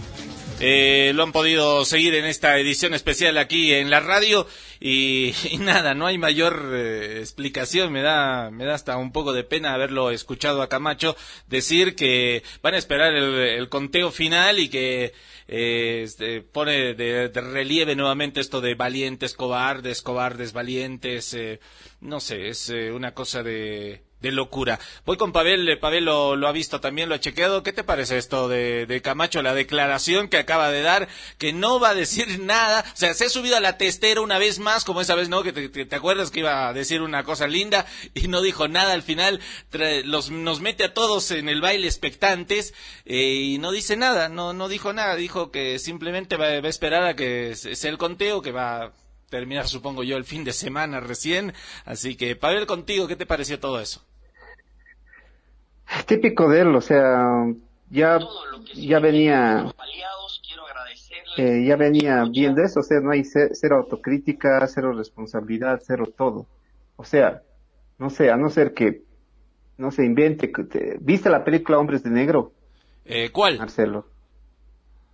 Eh, lo han podido seguir en esta edición especial aquí en la radio y, y nada, no hay mayor eh, explicación. Me da, me da hasta un poco de pena haberlo escuchado a Camacho decir que van a esperar el, el conteo final y que eh, este, pone de, de relieve nuevamente esto de valientes, cobardes, cobardes, valientes. no sé, es eh, una cosa de, de locura. Voy con Pavel, eh, Pavel lo, ha visto también, lo ha chequeado. ¿Qué te parece esto de, de Camacho, la declaración que acaba de dar, que no va a decir nada? O sea, se ha subido a la testera una vez más, como esa vez, ¿no? Que te, te- te acuerdas que iba a decir una cosa linda y no dijo nada al final. Tra- los, nos mete a todos en el baile expectantes eh, y no dice nada, no, no dijo nada. Dijo que simplemente va, va a esperar a que se- sea el conteo, que va terminar, supongo yo, el fin de semana recién. Así que, Pavel, contigo, ¿qué te pareció todo eso? Típico de él, o sea, ya, ya venía, eh, ya venía viendo eso, o sea, no hay ce- cero autocrítica, cero responsabilidad, cero todo. O sea, no sé, a no ser que, no se invente, ¿viste la película Hombres de Negro? Eh, ¿Cuál? Marcelo.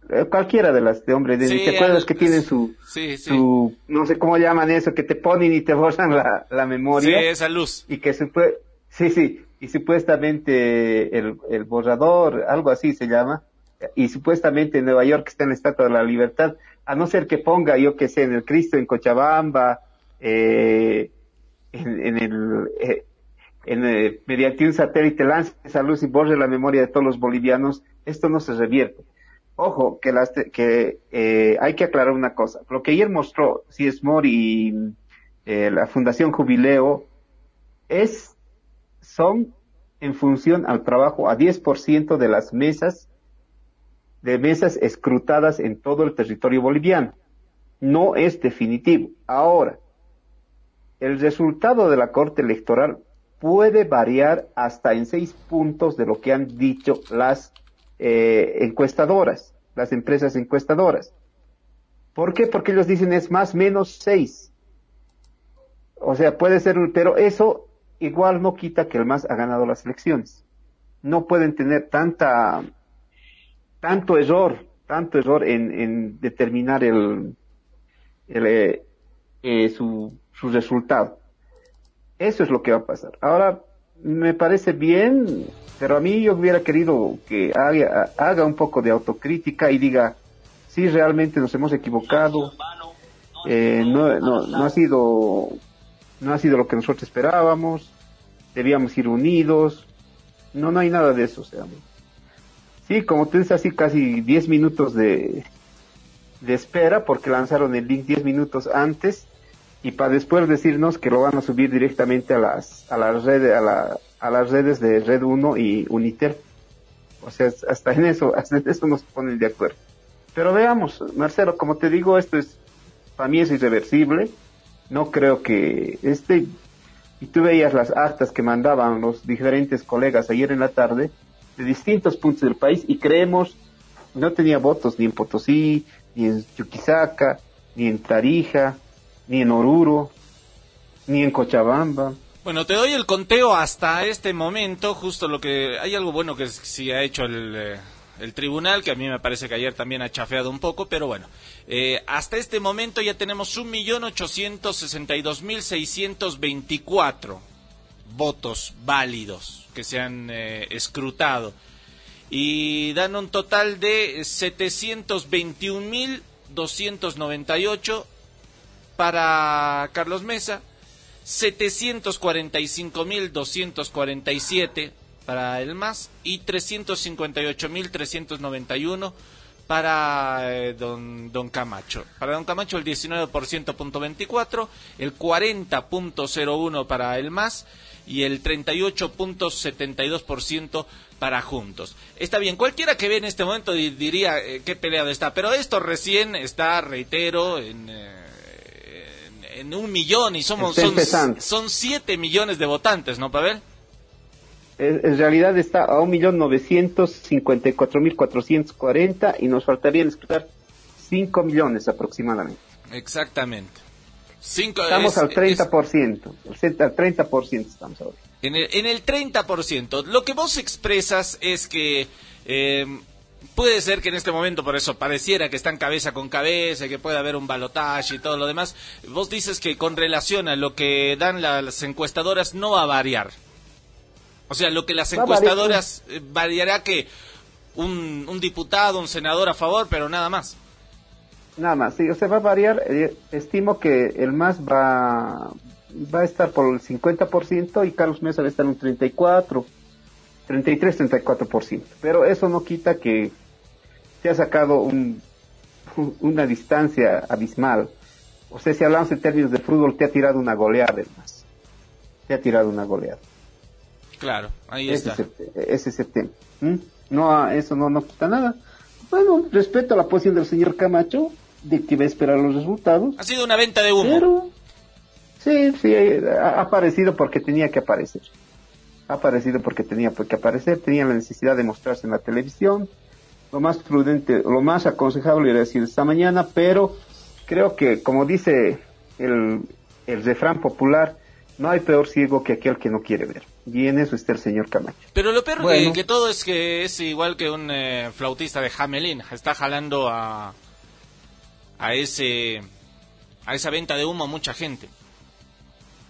Eh, cualquiera de las de Hombres de Sí, ¿te acuerdas que tienen su, Sí, sí. su, no sé cómo llaman eso, que te ponen y te borran la, la memoria? Sí, esa luz. y que supue sí sí y supuestamente el, el borrador algo así se llama y supuestamente en Nueva York está en la Estatua de la Libertad a no ser que ponga yo que sé en el Cristo en Cochabamba eh, en, en el eh, en, eh, mediante un satélite lance esa luz y borre la memoria de todos los bolivianos esto no se revierte ojo que las te- que eh, hay que aclarar una cosa lo que ayer mostró Ciesmor y eh, la Fundación Jubileo es son en función al trabajo a 10% de las mesas de mesas escrutadas en todo el territorio boliviano. No es definitivo. Ahora, el resultado de la Corte Electoral puede variar hasta en seis puntos de lo que han dicho las eh, encuestadoras, las empresas encuestadoras. ¿Por qué? Porque ellos dicen es más menos seis. O sea, puede ser, pero eso igual no quita que el MAS ha ganado las elecciones. No pueden tener tanta, tanto error, tanto error en, en determinar el, el, eh, eh, su, su resultado. Eso es lo que va a pasar. Ahora, me parece bien, pero a mí yo hubiera querido que haga, haga un poco de autocrítica y diga, sí, realmente nos hemos equivocado, eh, no, no, no ha sido no ha sido lo que nosotros esperábamos, debíamos ir unidos, no, no hay nada de eso, sí, como tú dices, así casi 10 minutos de, de espera, porque lanzaron el link 10 minutos antes, y para después decirnos que lo van a subir directamente a las, a las redes, a la, a las redes de Red 1 y Unitel. O sea, hasta en eso, hasta en eso nos ponen de acuerdo. Pero veamos, Marcelo, como te digo, esto es, para mí es irreversible. No creo que este, y tú veías las actas que mandaban los diferentes colegas ayer en la tarde de distintos puntos del país y creemos, no tenía votos ni en Potosí, ni en Chuquisaca, ni en Tarija, ni en Oruro, ni en Cochabamba. Bueno, te doy el conteo hasta este momento, justo lo que... Hay algo bueno que sí ha hecho el, eh, el tribunal, que a mí me parece que ayer también ha chafeado un poco, pero bueno. Eh, hasta este momento ya tenemos 1.862.624 votos válidos que se han eh, escrutado. Y dan un total de 721.298 para Carlos Mesa, 745.247 para el MAS y 358.391 para eh, don, don Camacho. Para don Camacho el 19.24, el 40.01 para el MAS y el 38.72% para Juntos. Está bien, cualquiera que ve en este momento di- diría eh, qué peleado está, pero esto recién está, reitero, en... eh, en- un millón y somos son, son siete millones de votantes, ¿no, Pavel? En en realidad está a 1.954.440 y nos faltaría escrutar 5 millones aproximadamente. Exactamente. Cinco, Estamos es- al es- 30%, al cent- al 30% estamos ahora. En el, en el 30%. Lo que vos expresas es que eh, puede ser que en este momento, por eso pareciera que están cabeza con cabeza, y que puede haber un balotaje y todo lo demás. Vos dices que con relación a lo que dan las encuestadoras no va a variar. O sea, lo que las Va a variar. encuestadoras eh, variará que un, un diputado, un senador a favor, pero nada más. Nada más, sí, o sea, va a variar. eh, estimo que el MAS va, va a estar por el 50% y Carlos Mesa va a estar en un 34, 33, 34%. Pero eso no quita que se ha sacado un, un- una distancia abismal. O sea, si hablamos en términos de fútbol, te ha tirado una goleada MAS. Te ha tirado una goleada. Claro, ahí ese está. Es ese es el tema. ¿Mm? No, ah, eso no, no quita nada. Bueno, respeto a la posición del señor Camacho de que va a esperar los resultados. Ha sido una venta de humo. Pero, sí, sí, ha aparecido porque tenía que aparecer. Ha aparecido porque tenía que aparecer, tenía la necesidad de mostrarse en la televisión. Lo más prudente, lo más aconsejable era decir esta mañana, pero creo que, como dice el, el refrán popular, no hay peor ciego que aquel que no quiere ver. Y en eso está el señor Camacho. Pero lo peor que, todo es que es igual que un eh, flautista de Hamelin. Está jalando a, a ese a esa venta de humo a mucha gente.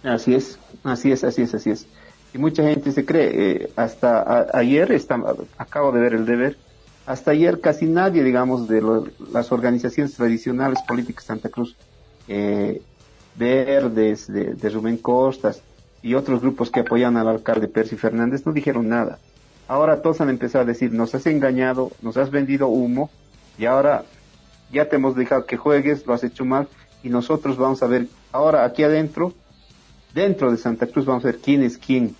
Así es, así es, así es, así es. Y mucha gente se cree, eh, hasta ayer, está, acabo de ver el deber, hasta ayer casi nadie, digamos, de las organizaciones tradicionales políticas de Santa Cruz, eh, Verdes, de, de Rubén Costas y otros grupos que apoyan al alcalde Percy Fernández, no dijeron nada. Ahora todos han empezado a decir, nos has engañado, nos has vendido humo y ahora ya te hemos dejado que juegues, lo has hecho mal y nosotros vamos a ver, ahora aquí adentro, dentro de Santa Cruz vamos a ver quién es quién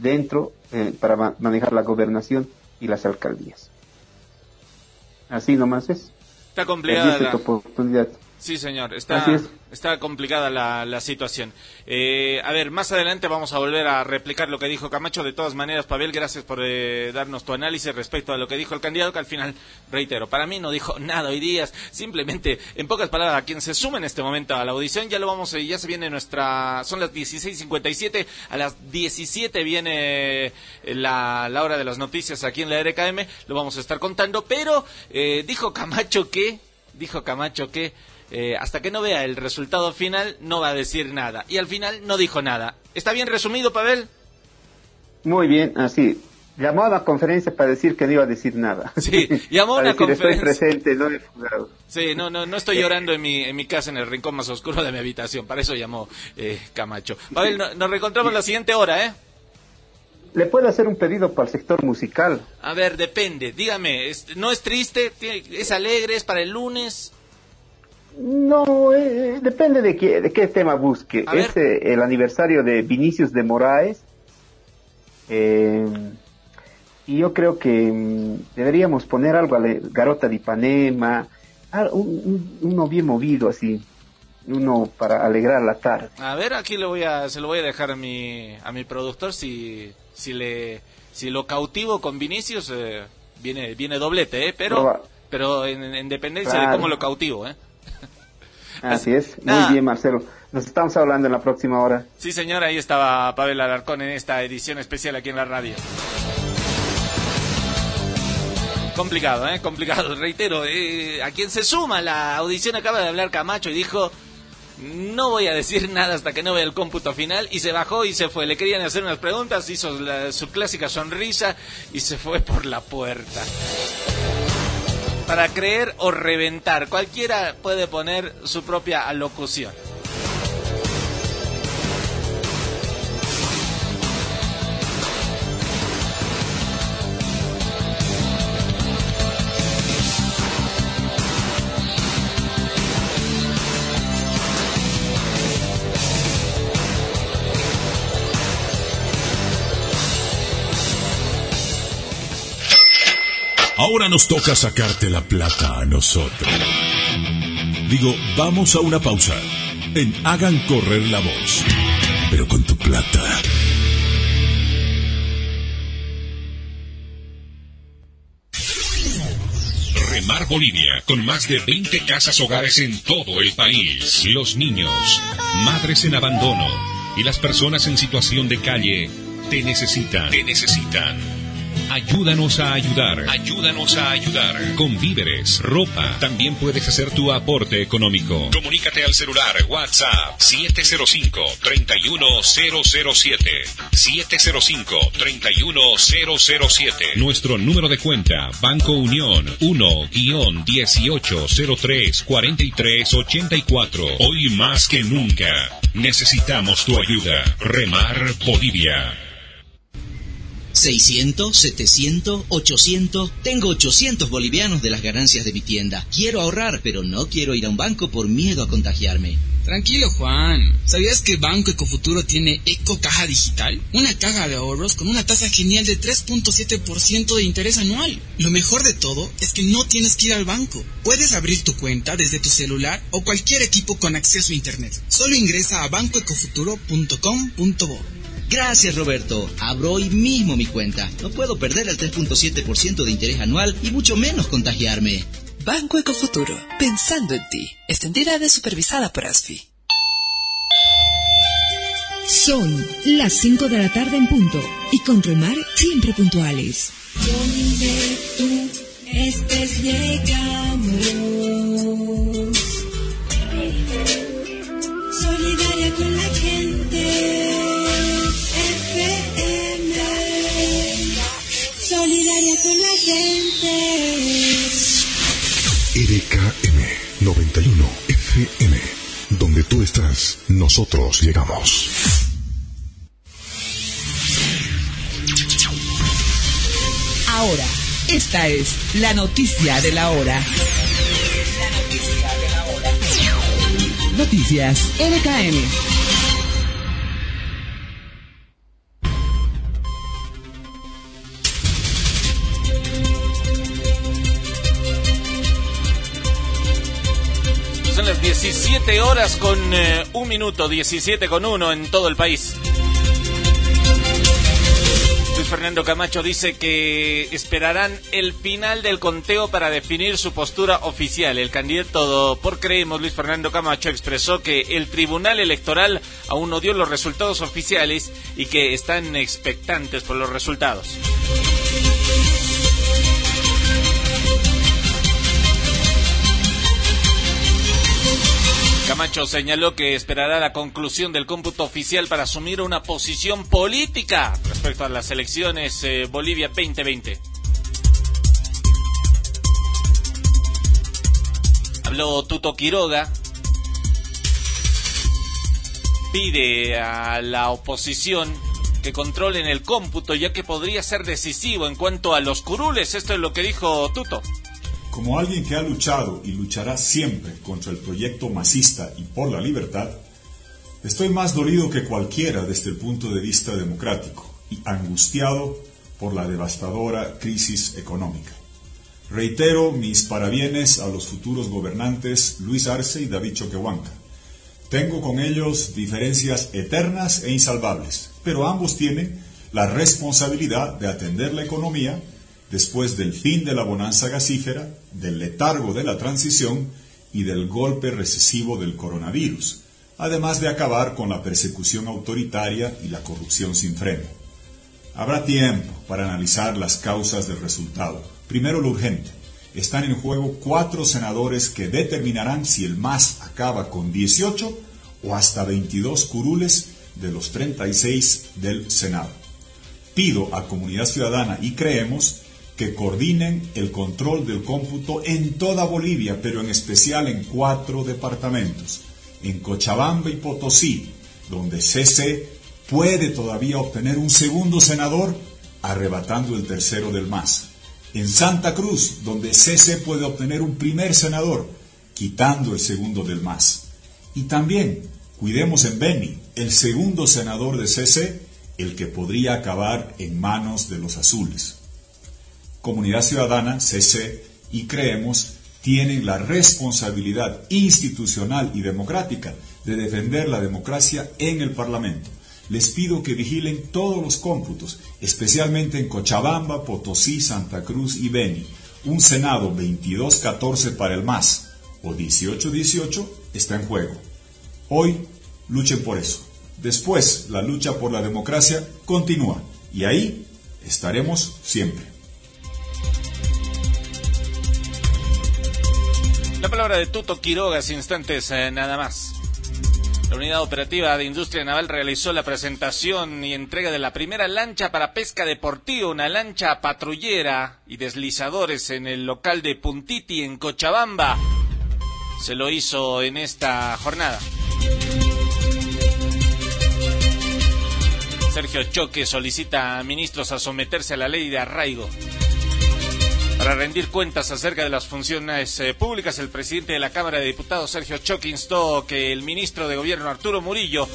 dentro eh, para ma- manejar la gobernación y las alcaldías. Así nomás es. Está complicada la... tu oportunidad. Sí, señor. Está, es. está complicada la, la situación. Eh, a ver, más adelante vamos a volver a replicar lo que dijo Camacho. De todas maneras, Pavel, gracias por eh, darnos tu análisis respecto a lo que dijo el candidato, que al final, reitero, para mí no dijo nada hoy día. Simplemente, en pocas palabras, a quien se suma en este momento a la audición, ya lo vamos, eh, ya se viene nuestra, son las 16.57, a las 17 viene eh, la, la hora de las noticias aquí en la RKM, lo vamos a estar contando, pero eh, dijo Camacho que, dijo Camacho que eh, hasta que no vea el resultado final no va a decir nada. Y al final no dijo nada. ¿Está bien resumido, Pavel? Muy bien, así. Llamó a la conferencia para decir que no iba a decir nada. Sí, llamó a una decir, conferencia. Estoy presente, no he fugado. Sí, no, no, no estoy llorando en mi, en mi casa, en el rincón más oscuro de mi habitación. Para eso llamó eh, Camacho. Pavel, no- nos reencontramos la siguiente hora, ¿eh? Le puedo hacer un pedido para el sector musical. A ver, depende. Dígame, ¿es- ¿no es triste? ¿Tiene- ¿Es alegre? ¿Es para el lunes? No, eh, depende de qué, de qué tema busque. A. Es eh, el aniversario de Vinicius de Moraes. eh, y yo creo que mm, deberíamos poner algo a la Garota de Ipanema, un- un- uno bien movido así, uno para alegrar la tarde. A ver, aquí le voy a, se lo voy a dejar a mi, a mi productor si, si le, si lo cautivo con Vinicius, eh, viene, viene doblete, eh, pero, Proba- pero en, en dependencia de cómo lo cautivo, eh. Así es, muy bien Marcelo. Nos estamos hablando en la próxima hora. Sí, señora, ahí estaba Pavel Alarcón en esta edición especial aquí en la radio. Complicado, ¿eh? Complicado. Reitero, eh, a quien se suma la audición acaba de hablar Camacho y dijo, no voy a decir nada hasta que no vea el cómputo final y se bajó y se fue. Le querían hacer unas preguntas, hizo la- su clásica sonrisa y se fue por la puerta. Para creer o reventar, cualquiera puede poner su propia alocución. Ahora nos toca sacarte la plata a nosotros. Digo, vamos a una pausa. En Hagan Correr la Voz. Pero con tu plata. Remar Bolivia, con más de 20 casas hogares en todo el país. Los niños, madres en abandono y las personas en situación de calle te necesitan. Te necesitan. Ayúdanos a ayudar. Ayúdanos a ayudar. Con víveres, ropa. También puedes hacer tu aporte económico. Comunícate al celular WhatsApp 705-31007. 705-31007. Nuestro número de cuenta, Banco Unión 1-1803-4384. Hoy más que nunca, necesitamos tu ayuda. Remar Bolivia. 600, 700, 800. Tengo 800 bolivianos de las ganancias de mi tienda. Quiero ahorrar, pero no quiero ir a un banco por miedo a contagiarme. Tranquilo, Juan. ¿Sabías que Banco Ecofuturo tiene Eco Caja Digital? Una caja de ahorros con una tasa genial de 3.7% de interés anual. Lo mejor de todo es que no tienes que ir al banco. Puedes abrir tu cuenta desde tu celular o cualquier equipo con acceso a Internet. Solo ingresa a bancoecofuturo.com.bo. Gracias, Roberto. Abro hoy mismo mi cuenta. No puedo perder el 3.7% de interés anual y mucho menos contagiarme. Banco Ecofuturo, pensando en ti. Esta entidad es supervisada por ASFI. Son las 5 de la tarde en punto y con Remar siempre puntuales. Donde tú estés llegamos. KM91 FM. Donde tú estás, nosotros llegamos. Ahora, esta es la noticia de la hora. La noticia de la hora. Noticias LKM. 17 horas con eh, un minuto, 17 con uno en todo el país. Luis Fernando Camacho dice que esperarán el final del conteo para definir su postura oficial. El candidato por Creemos, Luis Fernando Camacho, expresó que el Tribunal Electoral aún no dio los resultados oficiales y que están expectantes por los resultados. Camacho señaló que esperará la conclusión del cómputo oficial para asumir una posición política respecto a las elecciones eh, Bolivia 2020. Habló Tuto Quiroga. Pide a la oposición que controlen el cómputo ya que podría ser decisivo en cuanto a los curules. Esto es lo que dijo Tuto. Como alguien que ha luchado y luchará siempre contra el proyecto masista y por la libertad, estoy más dolido que cualquiera desde el punto de vista democrático y angustiado por la devastadora crisis económica. Reitero mis parabienes a los futuros gobernantes Luis Arce y David Choquehuanca. Tengo con ellos diferencias eternas e insalvables, pero ambos tienen la responsabilidad de atender la economía después del fin de la bonanza gasífera, del letargo de la transición y del golpe recesivo del coronavirus, además de acabar con la persecución autoritaria y la corrupción sin freno. Habrá tiempo para analizar las causas del resultado. Primero lo urgente. Están en juego cuatro senadores que determinarán si el MAS acaba con 18 o hasta 22 curules de los 36 del Senado. Pido a Comunidad Ciudadana y creemos que coordinen el control del cómputo en toda Bolivia, pero en especial en cuatro departamentos, en Cochabamba y Potosí, donde CC puede todavía obtener un segundo senador, arrebatando el tercero del MAS. En Santa Cruz, donde CC puede obtener un primer senador, quitando el segundo del MAS. Y también cuidemos en Beni, el segundo senador de CC, el que podría acabar en manos de los azules. Comunidad Ciudadana, CC, y Creemos tienen la responsabilidad institucional y democrática de defender la democracia en el Parlamento. Les pido que vigilen todos los cómputos, especialmente en Cochabamba, Potosí, Santa Cruz y Beni. Un Senado 22-14 para el MAS o 18-18 está en juego. Hoy luchen por eso. Después, la lucha por la democracia continúa y ahí estaremos siempre. La palabra de Tuto Quiroga, instantes eh, nada más. La Unidad Operativa de Industria Naval realizó la presentación y entrega de la primera lancha para pesca deportiva, una lancha patrullera y deslizadores en el local de Puntiti en Cochabamba. Se lo hizo en esta jornada. Sergio Choque solicita a ministros a someterse a la ley de arraigo. Para rendir cuentas acerca de las funciones eh, públicas, el presidente de la Cámara de Diputados, Sergio Choque, instó que el ministro de Gobierno, Arturo Murillo,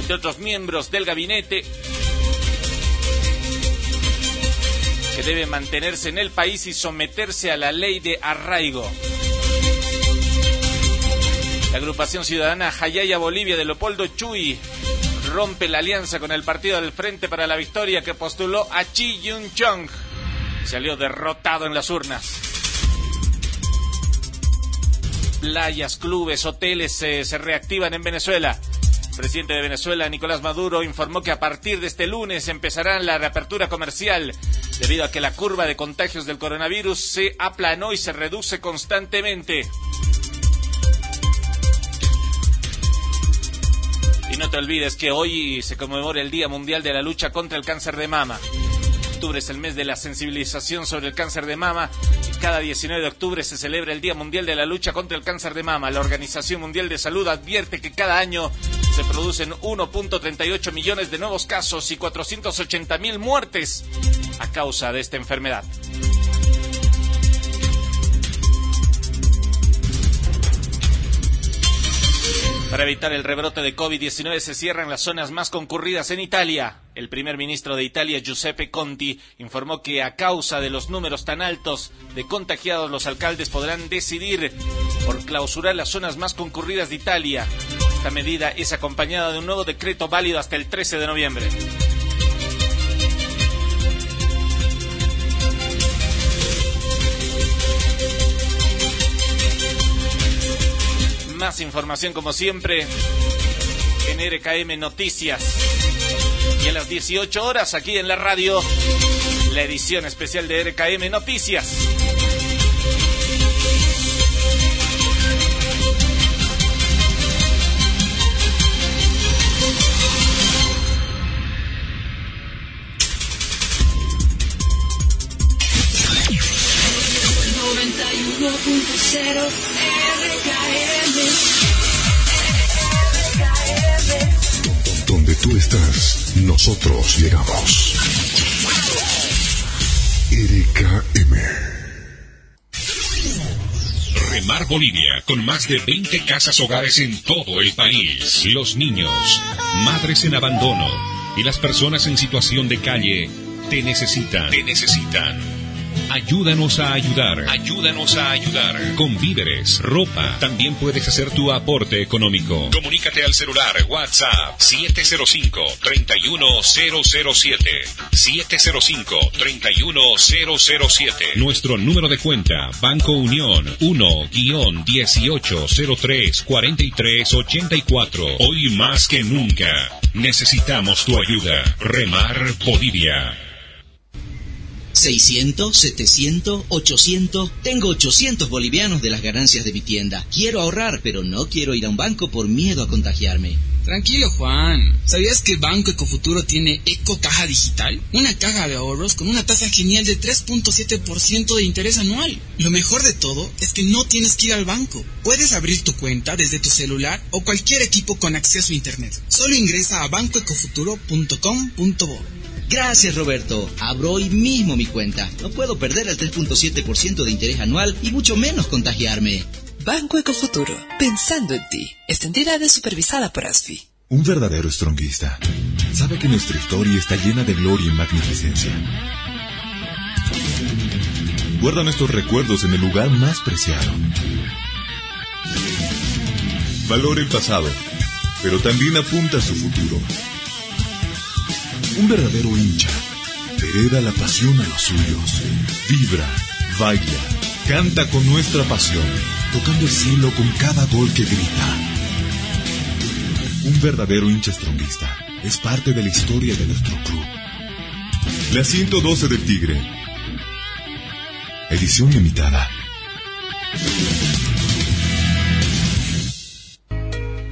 entre otros miembros del gabinete, que debe mantenerse en el país y someterse a la ley de arraigo. La agrupación ciudadana Jayaya Bolivia de Leopoldo Chuy rompe la alianza con el partido del Frente para la Victoria que postuló a Chi Yun salió derrotado en las urnas. Playas, clubes, hoteles se reactivan en Venezuela. El presidente de Venezuela, Nicolás Maduro, informó que a partir de este lunes empezarán la reapertura comercial debido a que la curva de contagios del coronavirus se aplanó y se reduce constantemente. Y no te olvides que hoy se conmemora el Día Mundial de la Lucha contra el Cáncer de Mama octubre es el mes de la sensibilización sobre el cáncer de mama y cada 19 de octubre se celebra el Día Mundial de la Lucha contra el Cáncer de Mama. La Organización Mundial de Salud advierte que cada año se producen 1.38 millones de nuevos casos y 480 mil muertes a causa de esta enfermedad. Para evitar el rebrote de COVID-19 se cierran las zonas más concurridas en Italia. El primer ministro de Italia, Giuseppe Conti, informó que a causa de los números tan altos de contagiados, los alcaldes podrán decidir por clausurar las zonas más concurridas de Italia. Esta medida es acompañada de un nuevo decreto válido hasta el 13 de noviembre. Más información como siempre en RKM Noticias. Y a las 18 horas aquí en la radio, la edición especial de RKM Noticias. Donde tú estás, nosotros llegamos. RKM. Remar Bolivia, con más de 20 casas hogares en todo el país. Los niños, madres en abandono y las personas en situación de calle te necesitan. Te necesitan. Ayúdanos a ayudar. Ayúdanos a ayudar. Con víveres, ropa. También puedes hacer tu aporte económico. Comunícate al celular WhatsApp 705-31007. 705-31007. Nuestro número de cuenta, Banco Unión 1-1803-4384. Hoy más que nunca, necesitamos tu ayuda. Remar Bolivia. 600, 700, 800. Tengo 800 bolivianos de las ganancias de mi tienda. Quiero ahorrar, pero no quiero ir a un banco por miedo a contagiarme. Tranquilo, Juan. ¿Sabías que Banco Ecofuturo tiene Eco Caja Digital? Una caja de ahorros con una tasa genial de 3.7% de interés anual. Lo mejor de todo es que no tienes que ir al banco. Puedes abrir tu cuenta desde tu celular o cualquier equipo con acceso a Internet. Solo ingresa a bancoecofuturo.com.bo. Gracias, Roberto. Abro hoy mismo mi cuenta. No puedo perder el 3.7% de interés anual y mucho menos contagiarme. Banco Ecofuturo, pensando en ti. Esta entidad es supervisada por ASFI. Un verdadero stronguista sabe que nuestra historia está llena de gloria y magnificencia. Guarda nuestros recuerdos en el lugar más preciado. Valora el pasado, pero también apunta a su futuro. Un verdadero hincha hereda la pasión a los suyos. Vibra, baila, canta con nuestra pasión, tocando el cielo con cada gol que grita. Un verdadero hincha stronguista es parte de la historia de nuestro club. La 112 del Tigre. Edición limitada.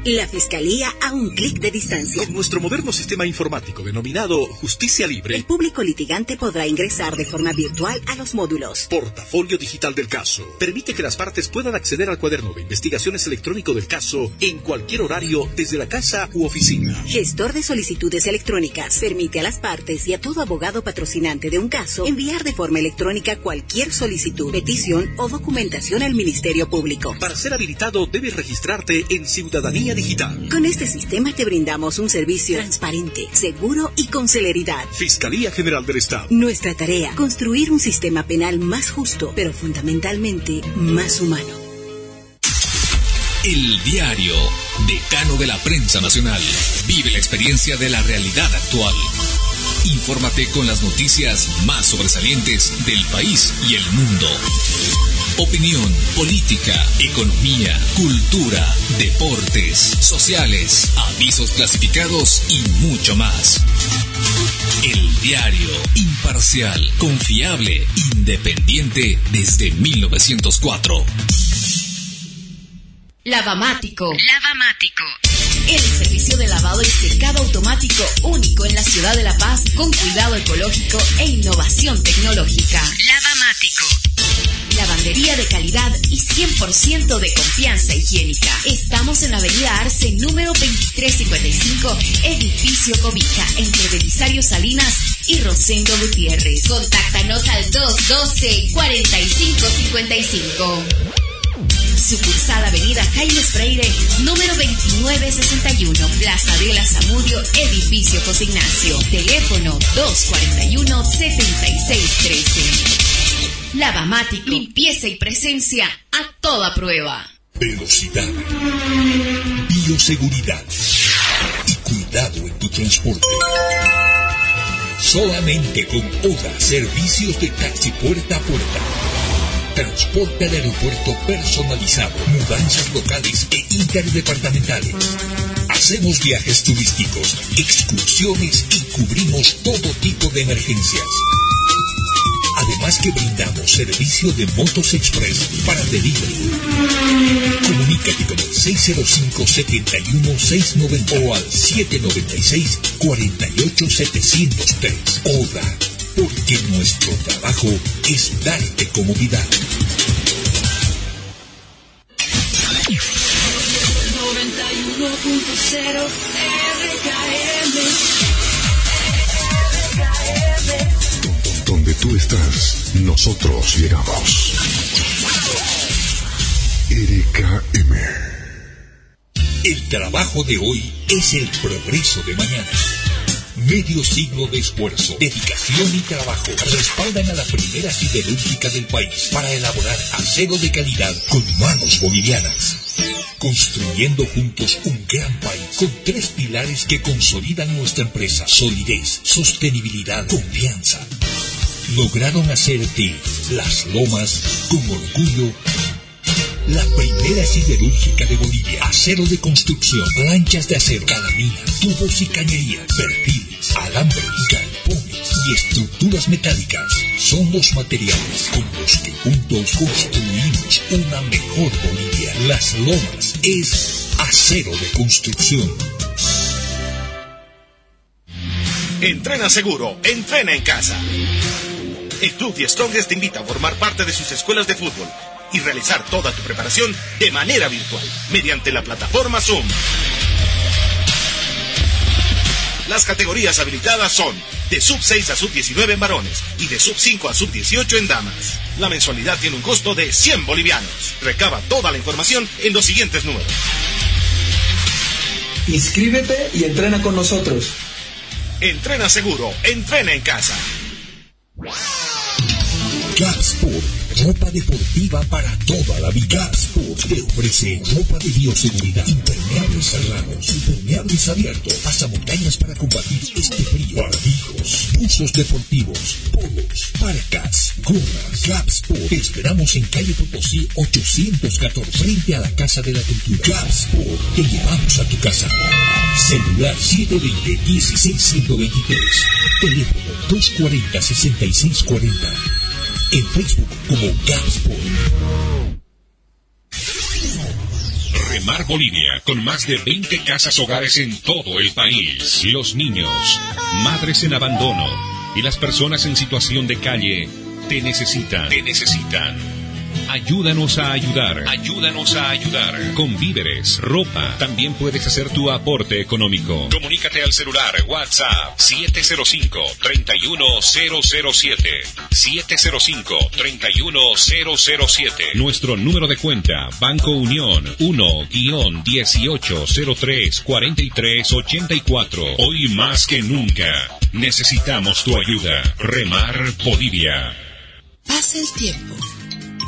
La Fiscalía a un clic de distancia. Con nuestro moderno sistema informático denominado Justicia Libre, El público litigante podrá ingresar de forma virtual a los módulos. Portafolio Digital del Caso, permite que las partes puedan acceder al cuaderno de investigaciones electrónico del caso en cualquier horario desde la casa u oficina. Gestor de solicitudes electrónicas permite a las partes y a todo abogado patrocinante de un caso enviar de forma electrónica cualquier solicitud, petición o documentación al Ministerio Público. Para ser habilitado debes registrarte en Ciudadanía Digital. Con este sistema te brindamos un servicio transparente, seguro y con celeridad. Fiscalía General del Estado. Nuestra tarea, construir un sistema penal más justo, pero fundamentalmente más humano. El diario, decano de la prensa nacional. Vive la experiencia de la realidad actual. Infórmate con las noticias más sobresalientes del país y el mundo. Opinión, política, economía, cultura, deportes, sociales, avisos clasificados y mucho más. El diario, imparcial, confiable, independiente desde 1904. Lavamático. Lavamático. El servicio de lavado y secado automático único en la ciudad de La Paz con cuidado ecológico e innovación tecnológica. Lavamático. De calidad y 100% de confianza higiénica. Estamos en la avenida Arce número 2355, edificio Cobija, entre Belisario Salinas y Rosendo Gutiérrez. Contáctanos al 212-4555. Sucursal Avenida Jaime Freire, número 2961, Plaza de la Zamudio, edificio José Ignacio. Teléfono 241-7613. Lavamático, limpieza y presencia a toda prueba. Velocidad, bioseguridad y cuidado en tu transporte. Solamente con ODA Servicios de Taxi Puerta a Puerta. Transporte al aeropuerto personalizado, mudanzas locales e interdepartamentales. Hacemos viajes turísticos, excursiones y cubrimos todo tipo de emergencias. Además que brindamos servicio de motos express para delivery. Comunícate con el 605-71-690 o al 796-48703. ODA, porque nuestro trabajo es darte comodidad. 91.0 Tú estás, nosotros llegamos. RKM. El trabajo de hoy es el progreso de mañana. Medio siglo de esfuerzo, dedicación y trabajo respaldan a la primera siderúrgica del país para elaborar acero de calidad con manos bolivianas. Construyendo juntos un gran país con tres pilares que consolidan nuestra empresa. Solidez, sostenibilidad, confianza. Lograron hacer de ti las lomas con orgullo la primera siderúrgica de Bolivia. Acero de construcción, planchas de acero, calaminas, tubos y cañerías, perfiles, alambre, galpones y estructuras metálicas. Son los materiales con los que juntos construimos una mejor Bolivia. Las Lomas es acero de construcción. Entrena seguro, entrena en casa. El Club The Strongest te invita a formar parte de sus escuelas de fútbol y realizar toda tu preparación de manera virtual mediante la plataforma Zoom. Las categorías habilitadas son de sub 6 a sub 19 en varones y de sub 5 a sub 18 en damas. La mensualidad tiene un costo de 100 bolivianos. Recaba toda la información en los siguientes números. Inscríbete y entrena con nosotros. Entrena seguro, entrena en casa. Gasport, ropa deportiva para toda la vida. Gasport te ofrece ropa de bioseguridad, impermeables cerrados, impermeables abiertos, pasamontañas para combatir este frío, barbijos, buzos deportivos, polos, parcas, gorras. Gasport, te esperamos en calle Potosí 814, frente a la Casa de la Cultura. Gasport, te llevamos a tu casa. Celular 720-16123. Teléfono 240-6640 en Facebook como Gasport. Remar Bolivia, con más de 20 casas hogares en todo el país. Los niños, madres en abandono y las personas en situación de calle te necesitan. Te necesitan. Ayúdanos a ayudar. Ayúdanos a ayudar. Con víveres, ropa. También puedes hacer tu aporte económico. Comunícate al celular WhatsApp 705-31007. 705-31007. Nuestro número de cuenta, Banco Unión 1-1803-4384. Hoy más que nunca, necesitamos tu ayuda. Remar Bolivia. Pasa el tiempo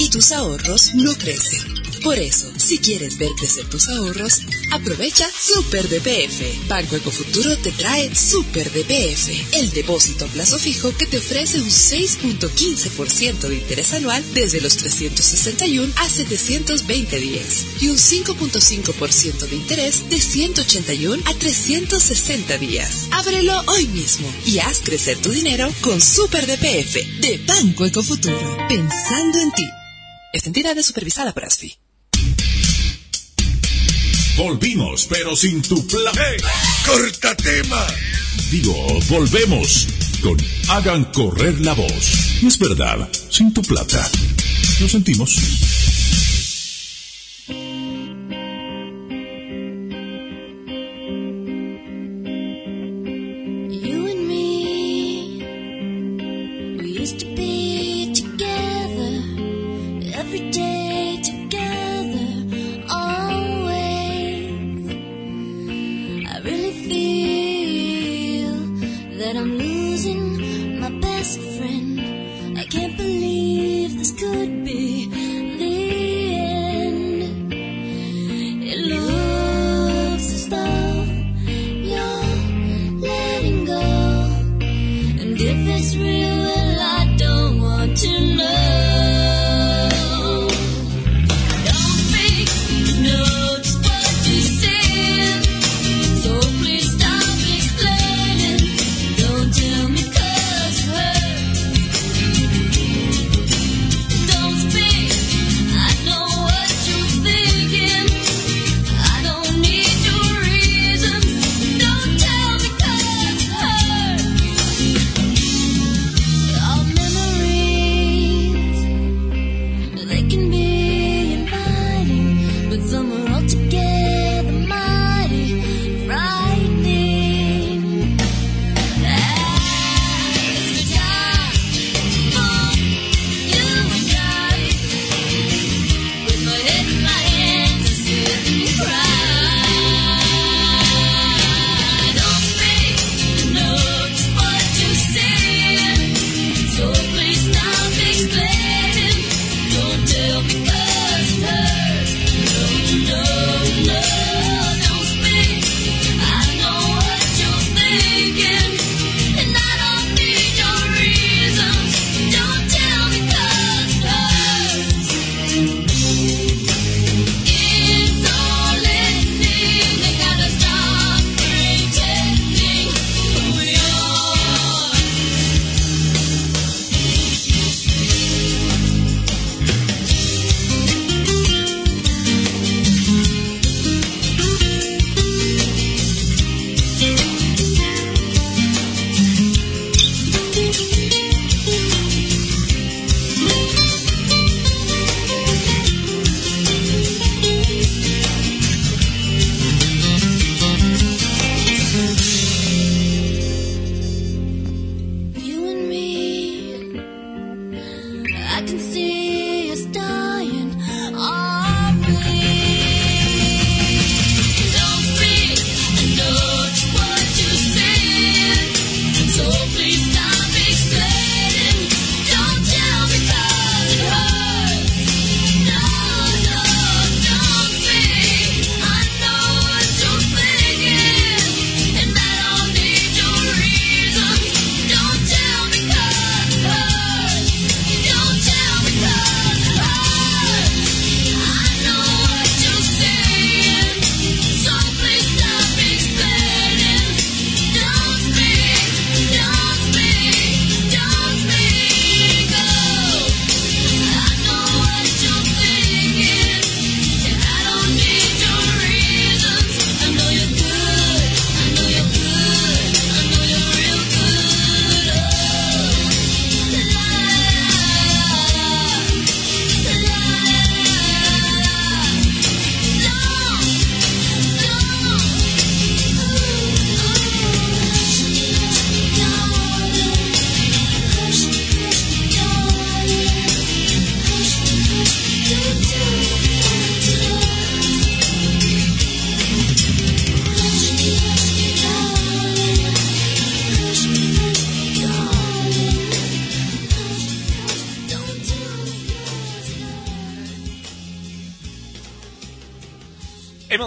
y tus ahorros no crecen. Por eso, si quieres ver crecer tus ahorros, aprovecha Super DPF. Banco Ecofuturo te trae Super DPF, el depósito a plazo fijo que te ofrece un 6.15% de interés anual desde los 361 a 720 días y un 5.5% de interés de 181 a 360 días. Ábrelo hoy mismo y haz crecer tu dinero con Super DPF de Banco Ecofuturo, pensando en ti. Esta entidad es supervisada por ASFI. Volvimos, pero sin tu plan. ¡Corta tema! Digo, volvemos con Hagan correr la voz. No es verdad, sin tu plata. Lo sentimos.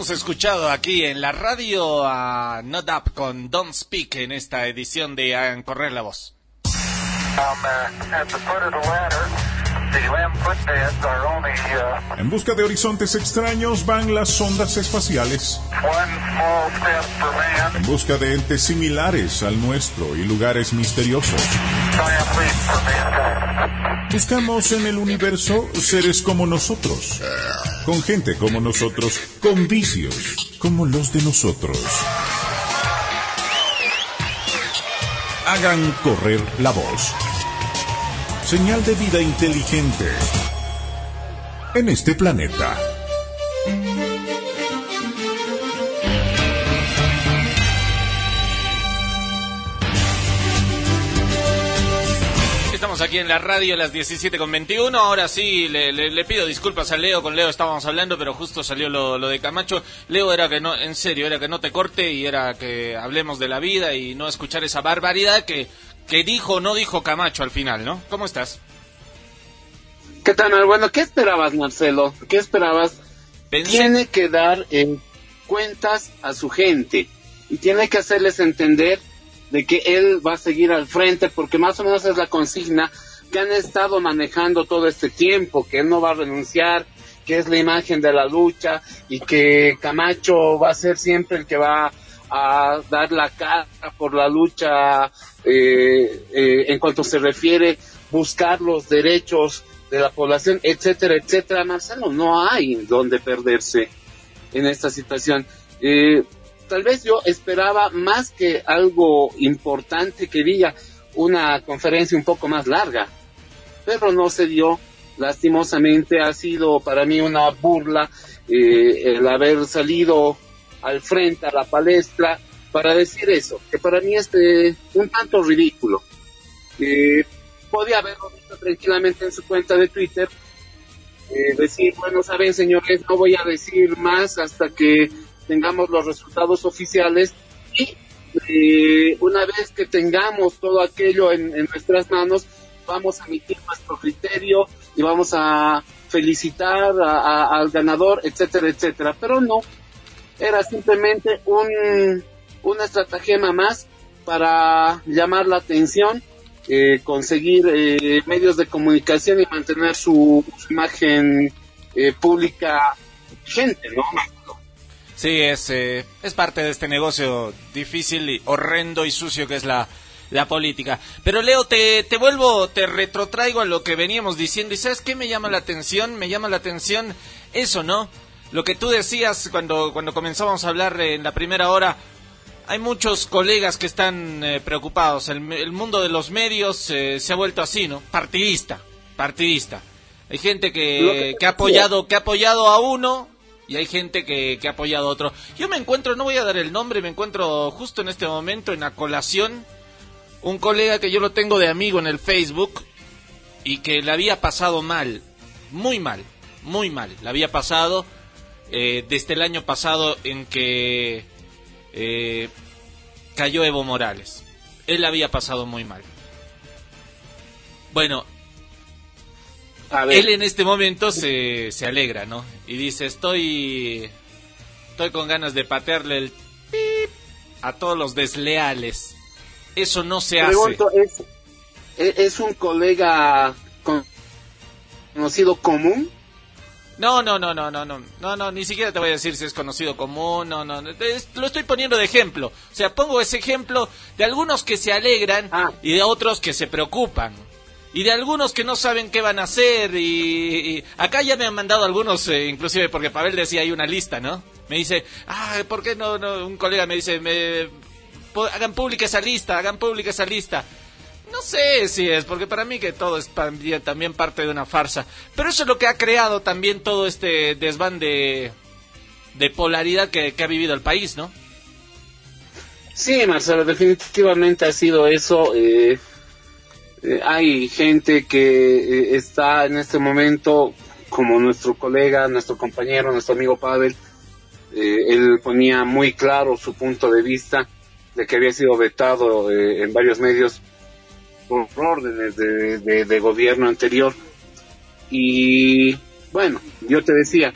Hemos escuchado aquí en la radio a Not Up con Don't Speak en esta edición de Hagan Correr la Voz. En busca de horizontes extraños van las sondas espaciales. En busca de entes similares al nuestro y lugares misteriosos. Buscamos en el universo seres como nosotros, con gente como nosotros, con vicios como los de nosotros. Hagan correr la voz. Señal de vida inteligente en este planeta. Aquí en la radio a las 17.21. Ahora sí, le, le- le pido disculpas a Leo. Con Leo estábamos hablando, pero justo salió lo, lo de Camacho. Leo era que no, en serio, era que no te corte y era que hablemos de la vida y no escuchar esa barbaridad que, que dijo o no dijo Camacho al final, ¿no? ¿Cómo estás? ¿Qué tal? Bueno, ¿qué esperabas, Marcelo? ¿Qué esperabas? Tiene que dar eh, cuentas a su gente y tiene que hacerles entender de que él va a seguir al frente porque más o menos es la consigna que han estado manejando todo este tiempo, que él no va a renunciar, que es la imagen de la lucha y que Camacho va a ser siempre el que va a dar la cara por la lucha eh, eh, en cuanto se refiere buscar los derechos de la población, etcétera, etcétera. Marcelo, no hay donde perderse en esta situación. Eh, tal vez yo esperaba más que algo importante que diga una conferencia un poco más larga, pero no se dio. Lastimosamente ha sido para mí una burla eh, el haber salido al frente a la palestra para decir eso, que para mí es eh, un tanto ridículo. Eh, podía haberlo visto tranquilamente en su cuenta de Twitter, eh, decir, bueno, saben señores, no voy a decir más hasta que tengamos los resultados oficiales y una vez que tengamos todo aquello en nuestras manos, vamos a emitir nuestro criterio y vamos a felicitar a- al ganador, etcétera, etcétera. Pero no, era simplemente un, una estratagema más para llamar la atención, eh, conseguir eh, medios de comunicación y mantener su, su imagen eh, pública gente, ¿no? Sí, es, eh, es parte de este negocio difícil y horrendo y sucio que es la, la política. Pero Leo, te, te vuelvo, te retrotraigo a lo que veníamos diciendo. ¿Y sabes qué me llama la atención? Me llama la atención eso, ¿no? Lo que tú decías cuando, cuando comenzamos a hablar en la primera hora. Hay muchos colegas que están eh, preocupados. El, el mundo de los medios eh, se ha vuelto así, ¿no? Partidista, partidista. Hay gente que, que- que ha apoyado, que ha apoyado a uno y hay gente que, que ha apoyado a otro. Yo me encuentro, no voy a dar el nombre, me encuentro justo en este momento en la colación un colega que yo lo tengo de amigo en el Facebook y que le había pasado mal, muy mal, muy mal. Le había pasado eh, desde el año pasado en que eh, cayó Evo Morales. Él la había pasado muy mal. Bueno, él en este momento se, se alegra, ¿no? Y dice, estoy, estoy con ganas de patearle el pip a todos los desleales. Eso no se hace. Pregunto, ¿es, es es un colega con- conocido común? No, no, no, no, no, no, no, no, ni siquiera te voy a decir si es conocido común, no, no, no, es- lo estoy poniendo de ejemplo. O sea, pongo ese ejemplo de algunos que se alegran y de otros que se preocupan. Y de algunos que no saben qué van a hacer y, y acá ya me han mandado algunos, eh, inclusive porque Pavel decía hay una lista, ¿no? Me dice, ah, ¿por qué no, no? Un colega me dice, me, hagan pública esa lista, hagan pública esa lista. No sé si es, porque para mí que todo es también, parte de una farsa. Pero eso es lo que ha creado también todo este desván de, polaridad que, que ha vivido el país, ¿no? Sí, Marcelo, definitivamente ha sido eso. eh, eh, hay gente que eh, está en este momento, como nuestro colega, nuestro compañero, nuestro amigo Pavel, eh, él ponía muy claro su punto de vista de que había sido vetado eh, en varios medios por órdenes de, de- de gobierno anterior. Y bueno, yo te decía,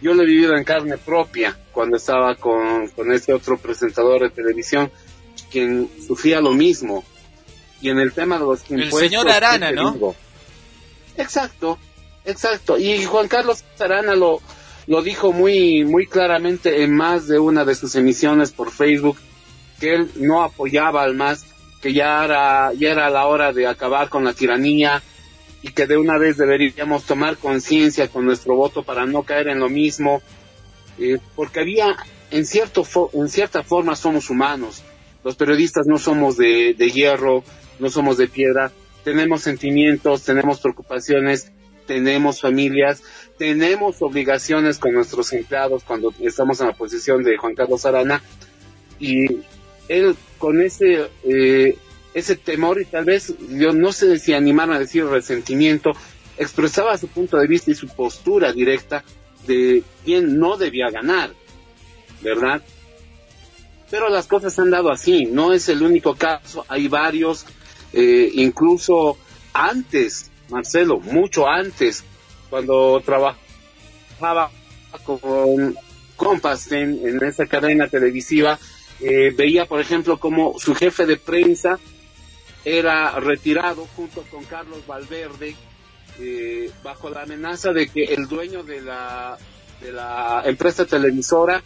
yo lo he vivido en carne propia cuando estaba con, con este otro presentador de televisión, quien sufría lo mismo. Y en el tema de los impuestos... El señor Arana, ¿no? exacto, exacto. Y Juan Carlos Arana lo, lo dijo muy, muy claramente en más de una de sus emisiones por Facebook, que él no apoyaba al MAS, que ya era, ya era la hora de acabar con la tiranía y que de una vez deberíamos tomar conciencia con nuestro voto para no caer en lo mismo, eh, porque había, en, cierto en cierta forma somos humanos, los periodistas no somos de, de hierro, no somos de piedra, tenemos sentimientos, tenemos preocupaciones, tenemos familias, tenemos obligaciones con nuestros empleados cuando estamos en la posición de Juan Carlos Arana. Y él con ese eh, ese temor y tal vez yo no sé si animarme a decir resentimiento expresaba su punto de vista y su postura directa de quién no debía ganar, ¿verdad? Pero las cosas han dado así, no es el único caso, hay varios, eh, incluso antes Marcelo, mucho antes, cuando trabajaba con Compass en, esa cadena televisiva, eh, veía, por ejemplo, como su jefe de prensa era retirado junto con Carlos Valverde eh, bajo la amenaza de que el dueño de la, de la empresa televisora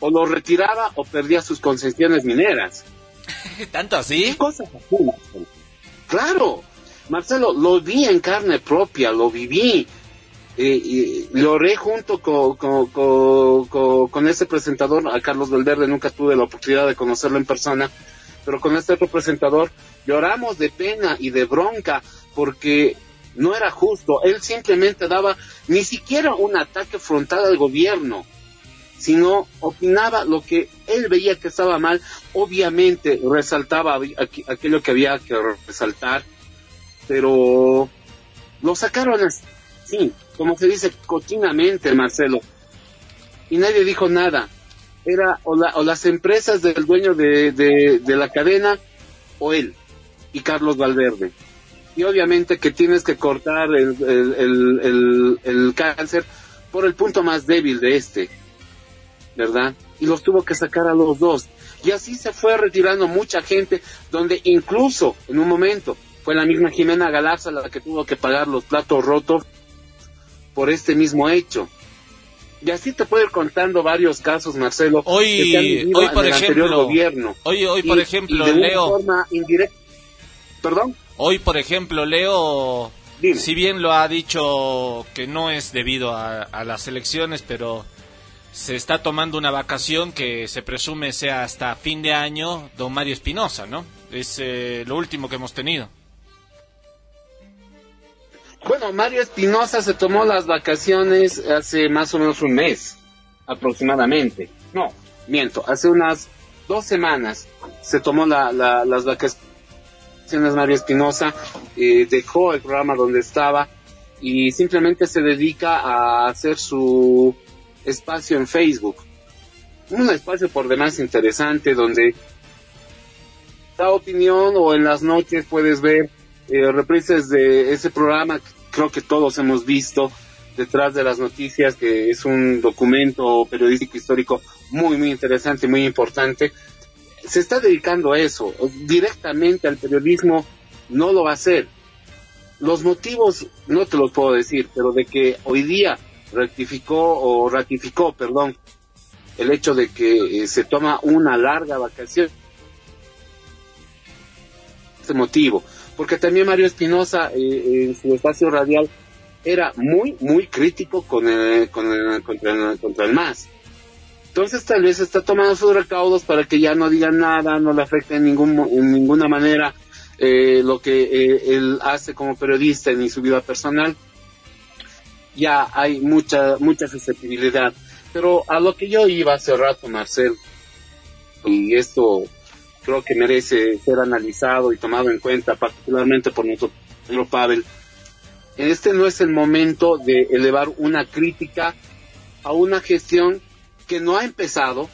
o lo retiraba o perdía sus concesiones mineras. ¿Tanto así? Cosas así. Claro, Marcelo, lo vi en carne propia, lo viví. Y lo oré junto con, con, con, ese presentador, a Carlos Valverde, nunca tuve la oportunidad de conocerlo en persona, pero con este otro presentador lloramos de pena y de bronca porque no era justo. Él simplemente daba ni siquiera un ataque frontal al gobierno, sino opinaba lo que él veía que estaba mal, obviamente resaltaba aquello que había que resaltar pero lo sacaron así, como se dice cochinamente, Marcelo, y nadie dijo nada. Era o, las empresas del dueño de, la cadena o él y Carlos Valverde. Y obviamente que tienes que cortar el, el cáncer por el punto más débil de este, ¿verdad? Y los tuvo que sacar a los dos. Y así se fue retirando mucha gente, donde incluso en un momento fue la misma Jimena Galarza la que tuvo que pagar los platos rotos por este mismo hecho. Y así te puedo ir contando varios casos, Marcelo. Hoy, hoy por ejemplo, gobierno. Hoy, hoy por ejemplo, Leo. Forma indirecta. Perdón. Hoy, por ejemplo, Leo, si bien lo ha dicho que no es debido a, a, las elecciones, pero se está tomando una vacación que se presume sea hasta fin de año, don Mario Espinosa, ¿no? Es eh, lo último que hemos tenido. Bueno, Mario Espinosa se tomó las vacaciones hace más o menos un mes, aproximadamente. No, miento, hace unas dos semanas se tomó las vacaciones Mario Espinosa, eh, dejó el programa donde estaba y simplemente se dedica a hacer su espacio en Facebook. Un espacio por demás interesante donde da opinión o en las noches puedes ver eh, reprises de ese programa creo que todos hemos visto detrás de las noticias, que es un documento periodístico histórico muy, muy interesante, muy importante. Se está dedicando a eso, directamente al periodismo no lo va a hacer. Los motivos no te los puedo decir, pero de que hoy día rectificó o ratificó, perdón, el hecho de que eh, se toma una larga vacación. Este motivo porque también Mario Espinosa eh, en su espacio radial era muy, muy crítico con el, con el, contra, el, contra MAS. Entonces tal vez está tomando sus recaudos para que ya no digan nada, no le afecte en, ningún, en ninguna manera eh, lo que eh, él hace como periodista ni su vida personal. Ya hay mucha, mucha susceptibilidad. Pero a lo que yo iba hace rato, Marcel, y esto creo que merece ser analizado y tomado en cuenta, particularmente por nuestro señor Pavel. Este no es el momento de elevar una crítica a una gestión que no ha empezado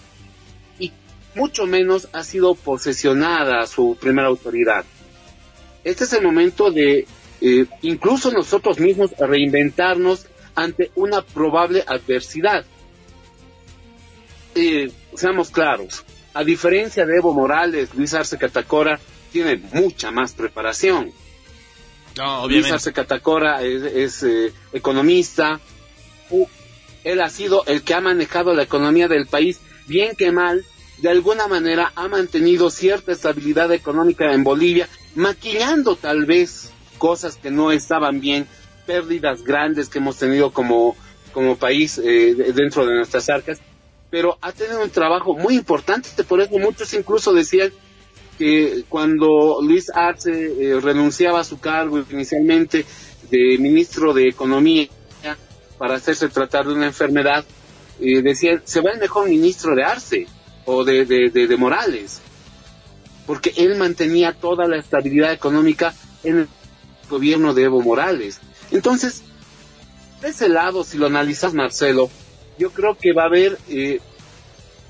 y mucho menos ha sido posesionada su primera autoridad. Este es el momento de eh, incluso nosotros mismos reinventarnos ante una probable adversidad. eh, seamos claros, a diferencia de Evo Morales, Luis Arce Catacora tiene mucha más preparación. Luis Arce Catacora es, eh, economista, él ha sido el que ha manejado la economía del país, bien que mal, de alguna manera ha mantenido cierta estabilidad económica en Bolivia, maquillando tal vez cosas que no estaban bien, pérdidas grandes que hemos tenido como, como país eh, dentro de nuestras arcas, pero ha tenido un trabajo muy importante, por eso muchos incluso decían que cuando Luis Arce eh, renunciaba a su cargo inicialmente de ministro de Economía para hacerse tratar de una enfermedad, eh, decían, se va el mejor ministro de Arce o de, de, de Morales, porque él mantenía toda la estabilidad económica en el gobierno de Evo Morales. Entonces, de ese lado, si lo analizas, Marcelo, yo creo que va a haber eh,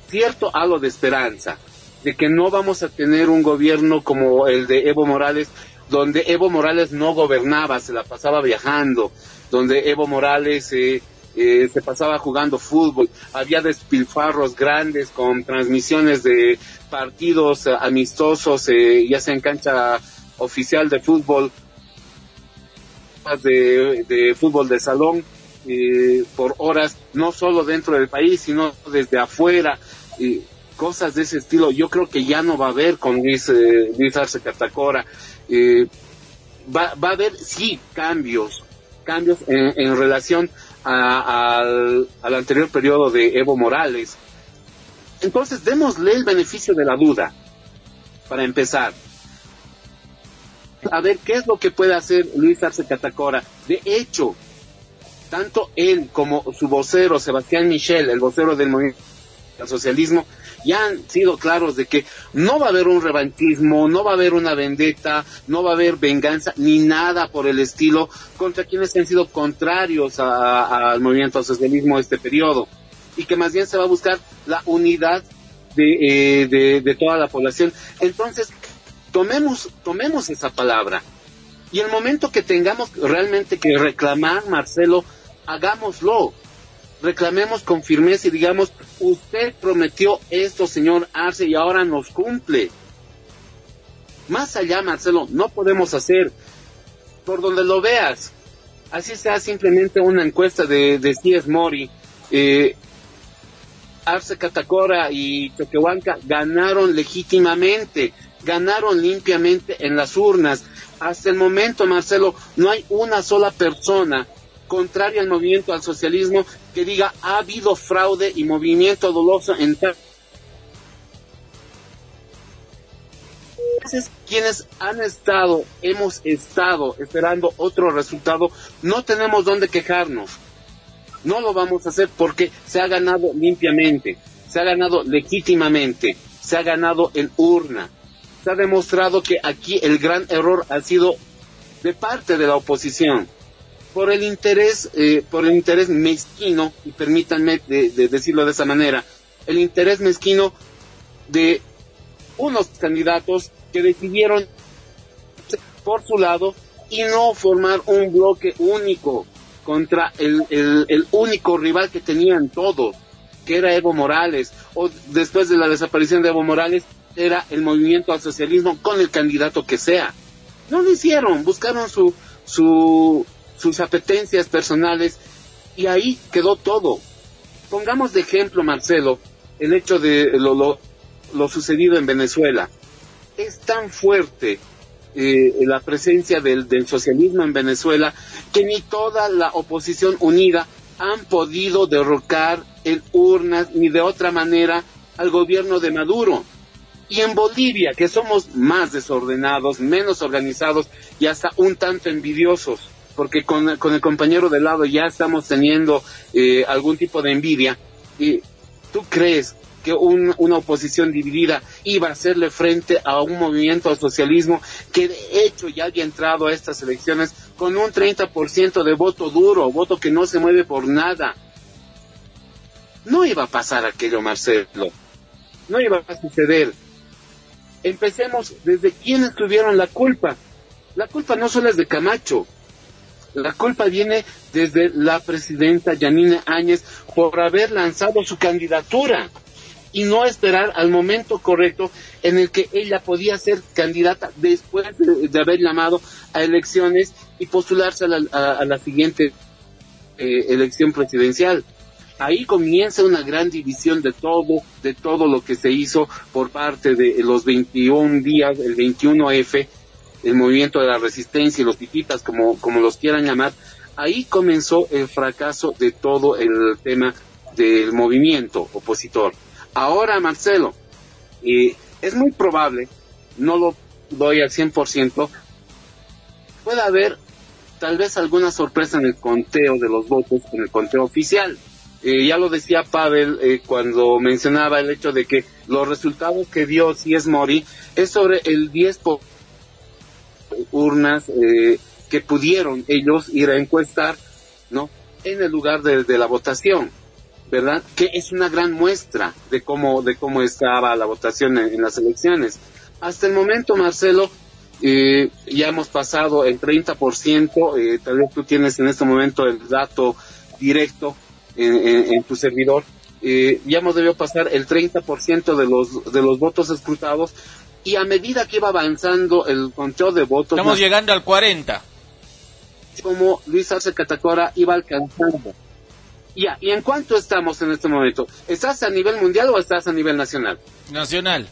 cierto halo de esperanza de que no vamos a tener un gobierno como el de Evo Morales, donde Evo Morales no gobernaba, se la pasaba viajando, donde Evo Morales eh, eh, se pasaba jugando fútbol, había despilfarros grandes con transmisiones de partidos amistosos, ya sea en cancha oficial de fútbol, de, de fútbol de salón, eh, por horas, no solo dentro del país, sino desde afuera, y cosas de ese estilo. Yo creo que ya no va a haber con Luis, eh, Luis Arce Catacora. Eh, va, va a haber, sí, cambios, cambios en, relación al, al anterior periodo de Evo Morales. Entonces, démosle el beneficio de la duda, para empezar. A ver qué es lo que puede hacer Luis Arce Catacora. De hecho, tanto él como su vocero, Sebastián Michel, el vocero del movimiento socialismo, ya han sido claros de que no va a haber un revanchismo, no va a haber una vendetta, no va a haber venganza, ni nada por el estilo contra quienes han sido contrarios al movimiento socialismo este periodo. Y que más bien se va a buscar la unidad de, eh, de, de toda la población. Entonces, tomemos, tomemos esa palabra. Y el momento que tengamos realmente que reclamar, Marcelo, hagámoslo. Reclamemos con firmeza y digamos, usted prometió esto, señor Arce, y ahora nos cumple. Más allá, Marcelo, no podemos hacer por donde lo veas. Así sea simplemente una encuesta de, de C.S. Mori. Eh, Arce Catacora y Choquehuanca ganaron legítimamente, ganaron limpiamente en las urnas. Hasta el momento, Marcelo, no hay una sola persona contraria al movimiento al socialismo que diga ha habido fraude y movimiento doloso en tal quienes han estado, hemos estado esperando otro resultado, no tenemos dónde quejarnos. No lo vamos a hacer porque se ha ganado limpiamente, se ha ganado legítimamente, se ha ganado en urna. Se ha demostrado que aquí el gran error ha sido de parte de la oposición por el interés, eh, por el interés mezquino, y permítanme de, decirlo de esa manera, el interés mezquino de unos candidatos que decidieron por su lado y no formar un bloque único contra el, el, único rival que tenían todos, que era Evo Morales, o después de la desaparición de Evo Morales, era el movimiento al socialismo con el candidato que sea. No lo hicieron, buscaron su, su, sus apetencias personales y ahí quedó todo. Pongamos de ejemplo, Marcelo, el hecho de lo, lo, sucedido en Venezuela. Es tan fuerte eh, la presencia del, del, socialismo en Venezuela que ni toda la oposición unida han podido derrocar en urnas ni de otra manera al gobierno de Maduro. Y en Bolivia, que somos más desordenados, menos organizados y hasta un tanto envidiosos, porque con, el compañero de lado ya estamos teniendo eh, algún tipo de envidia. ¿Y tú crees que una oposición dividida iba a hacerle frente a un movimiento al socialismo que de hecho ya había entrado a estas elecciones con un 30% de voto duro, voto que no se mueve por nada? No iba a pasar aquello, Marcelo. No iba a suceder. Empecemos desde quienes tuvieron la culpa. La culpa no solo es de Camacho, la culpa viene desde la presidenta Yanina Áñez por haber lanzado su candidatura. y no esperar al momento correcto en el que ella podía ser candidata después de, haber llamado a elecciones y postularse a la, siguiente eh, elección presidencial. Ahí comienza una gran división de todo, de todo lo que se hizo por parte de los 21 días, el 21F, el movimiento de la resistencia y los pipitas, como, como los quieran llamar. Ahí comenzó el fracaso de todo el tema del movimiento opositor. Ahora, Marcelo, eh, es muy probable, no lo doy al 100%, puede haber tal vez alguna sorpresa en el conteo de los votos, en el conteo oficial. Eh, ya lo decía Pavel eh, cuando mencionaba el hecho de que los resultados que dio es Mori es sobre el 10 por urnas eh, que pudieron ellos ir a encuestar, ¿no? En el lugar de, la votación, ¿verdad? Que es una gran muestra de cómo, de cómo estaba la votación en, las elecciones. Hasta el momento, Marcelo, ya hemos pasado el 30%, tal vez tú tienes en este momento el dato directo en, tu servidor, eh, ya hemos debido pasar el 30% de los, de los votos escrutados y a medida que iba avanzando el conteo de votos... Estamos llegando al 40. Como Luis Arce Catacora iba alcanzando. Ya, ¿y en cuánto estamos en este momento? ¿Estás a nivel mundial o estás a nivel nacional? Nacional.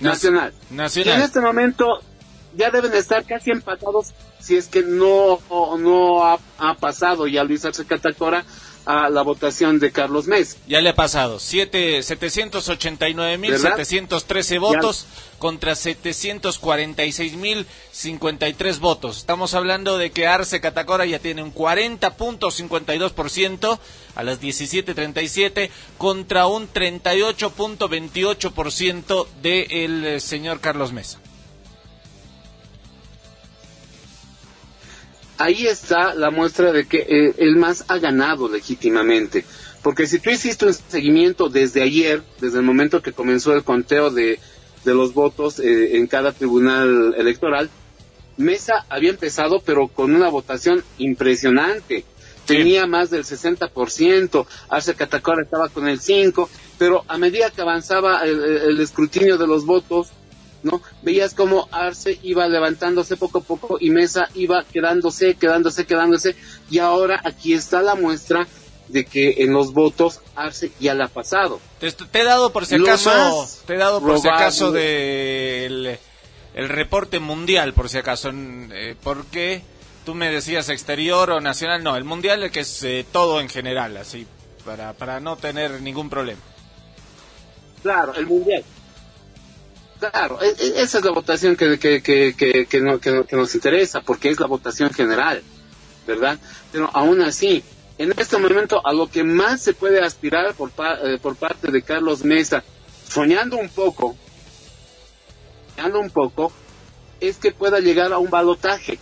Nacional. Nacional. Y en este momento ya deben estar casi empatados si es que no, no ha, pasado ya Luis Arce Catacora a la votación de Carlos Mes. Ya le ha pasado. Siete, 789.713 votos contra 746.053 votos. Estamos hablando de que Arce Catacora ya tiene un 40.52% a las 17.37 contra un 38.28% del eh, señor Carlos Mesa. Ahí está la muestra de que eh, el MAS ha ganado legítimamente. Porque si tú hiciste un seguimiento desde ayer, desde el momento que comenzó el conteo de, los votos eh, en cada tribunal electoral, Mesa había empezado pero con una votación impresionante. Tenía más del 60%, Arce Catacora estaba con el 5%, pero a medida que avanzaba el escrutinio de los votos, ¿no? Veías como Arce iba levantándose poco a poco y Mesa iba quedándose, quedándose, quedándose, y ahora aquí está la muestra de que en los votos Arce ya le ha pasado. Te, he dado por si acaso, te he dado por si acaso del el reporte mundial, por si acaso, eh, ¿por qué tú me decías exterior o nacional? No, el mundial que es eh, todo en general, así, para, para no tener ningún problema. Claro, el mundial. Claro, e, e, esa es la votación que, que, que, que, que, nos interesa, porque es la votación general, ¿verdad? Pero aún así, en este momento a lo que más se puede aspirar por, eh, por parte de Carlos Mesa, soñando un poco, soñando un poco, es que pueda llegar a un balotaje.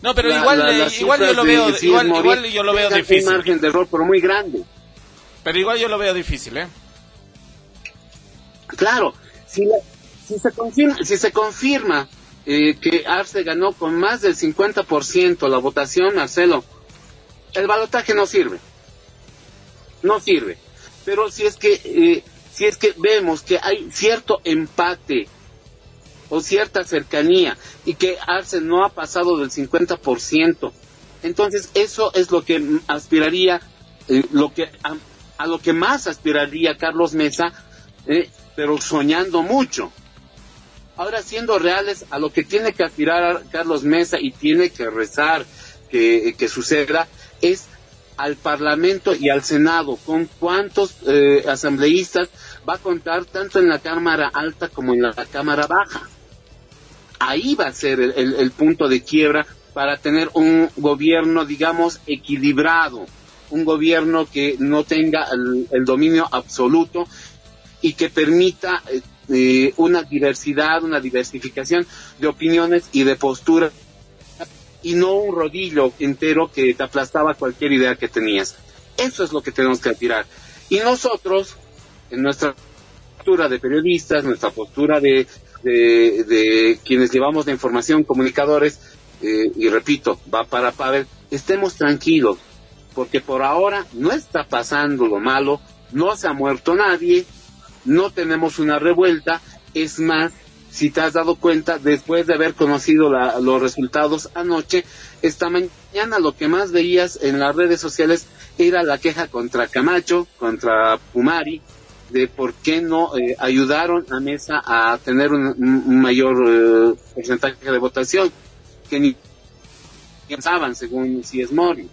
No, pero igual, eh, igual yo lo veo, igual, igual yo lo veo difícil. Un margen de error, pero muy grande. Pero igual yo lo veo difícil, ¿eh? Claro, si, si se confirma, si se confirma eh, que Arce ganó con más del 50% la votación, Marcelo, el balotaje no sirve. No sirve. Pero si es que eh, si es que vemos que hay cierto empate o cierta cercanía y que Arce no ha pasado del 50%, entonces eso es lo que aspiraría, eh, lo que a, a, lo que más aspiraría Carlos Mesa eh, pero soñando mucho. Ahora, siendo reales a lo que tiene que aspirar Carlos Mesa y tiene que rezar que, suceda, es al Parlamento y al Senado, con cuántos eh, asambleístas va a contar tanto en la Cámara Alta como en la Cámara Baja. Ahí va a ser el, punto de quiebra para tener un gobierno, digamos, equilibrado, un gobierno que no tenga el dominio absoluto y que permita eh, una diversidad, una diversificación de opiniones y de posturas y no un rodillo entero que te aplastaba cualquier idea que tenías. Eso es lo que tenemos que aspirar. Y nosotros, en nuestra postura de periodistas, nuestra postura de, de, quienes llevamos la información, comunicadores, eh, y repito, va para Pavel, estemos tranquilos, porque por ahora no está pasando lo malo, no se ha muerto nadie, no tenemos una revuelta, es más, si te has dado cuenta, después de haber conocido los resultados anoche, esta mañana lo que más veías en las redes sociales era la queja contra Camacho, contra Pumari, de por qué no eh, ayudaron a Mesa a tener un, mayor eh, porcentaje de votación, que ni pensaban, según si es Mori.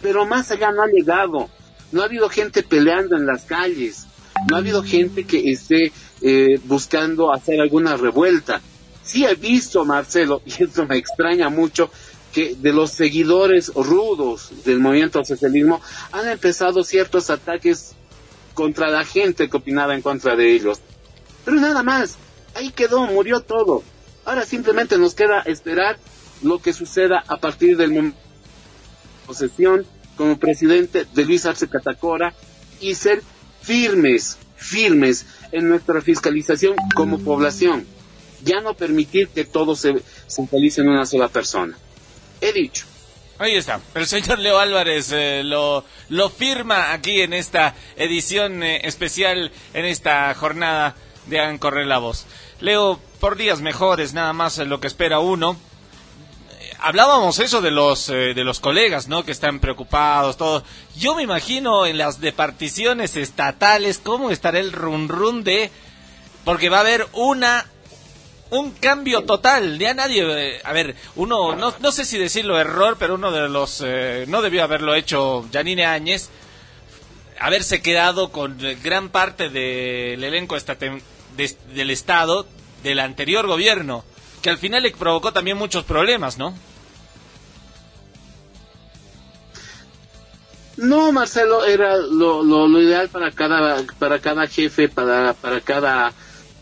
Pero más allá no ha llegado, no ha habido gente peleando en las calles, no ha habido gente que esté eh, buscando hacer alguna revuelta. Sí he visto, Marcelo, y esto me extraña mucho, que de los seguidores rudos del movimiento al socialismo han empezado ciertos ataques contra la gente que opinaba en contra de ellos. Pero nada más, ahí quedó, murió todo. Ahora simplemente nos queda esperar lo que suceda a partir del momento posesión como presidente de Luis Arce Catacora y ser firmes, firmes en nuestra fiscalización como población. Ya no permitir que todo se centralice en una sola persona. He dicho. Ahí está. El señor Leo Álvarez eh, lo, lo firma aquí en esta edición eh, especial, en esta jornada de Hagan la Voz. Leo, por días mejores, nada más lo que espera uno. Eh, hablábamos eso de los, de los colegas, ¿no? Que están preocupados, todo. Yo me imagino en las departiciones estatales cómo estará el run run de... Porque va a haber una un cambio total. Ya nadie, eh, a ver, uno, no, no sé si decirlo error, pero uno de los, eh, no debió haberlo hecho Janine Áñez, haberse quedado con gran parte del elenco del Estado del anterior gobierno, que al final le provocó también muchos problemas, ¿no? No, Marcelo, era lo, lo, lo ideal para cada, para cada jefe, para, para cada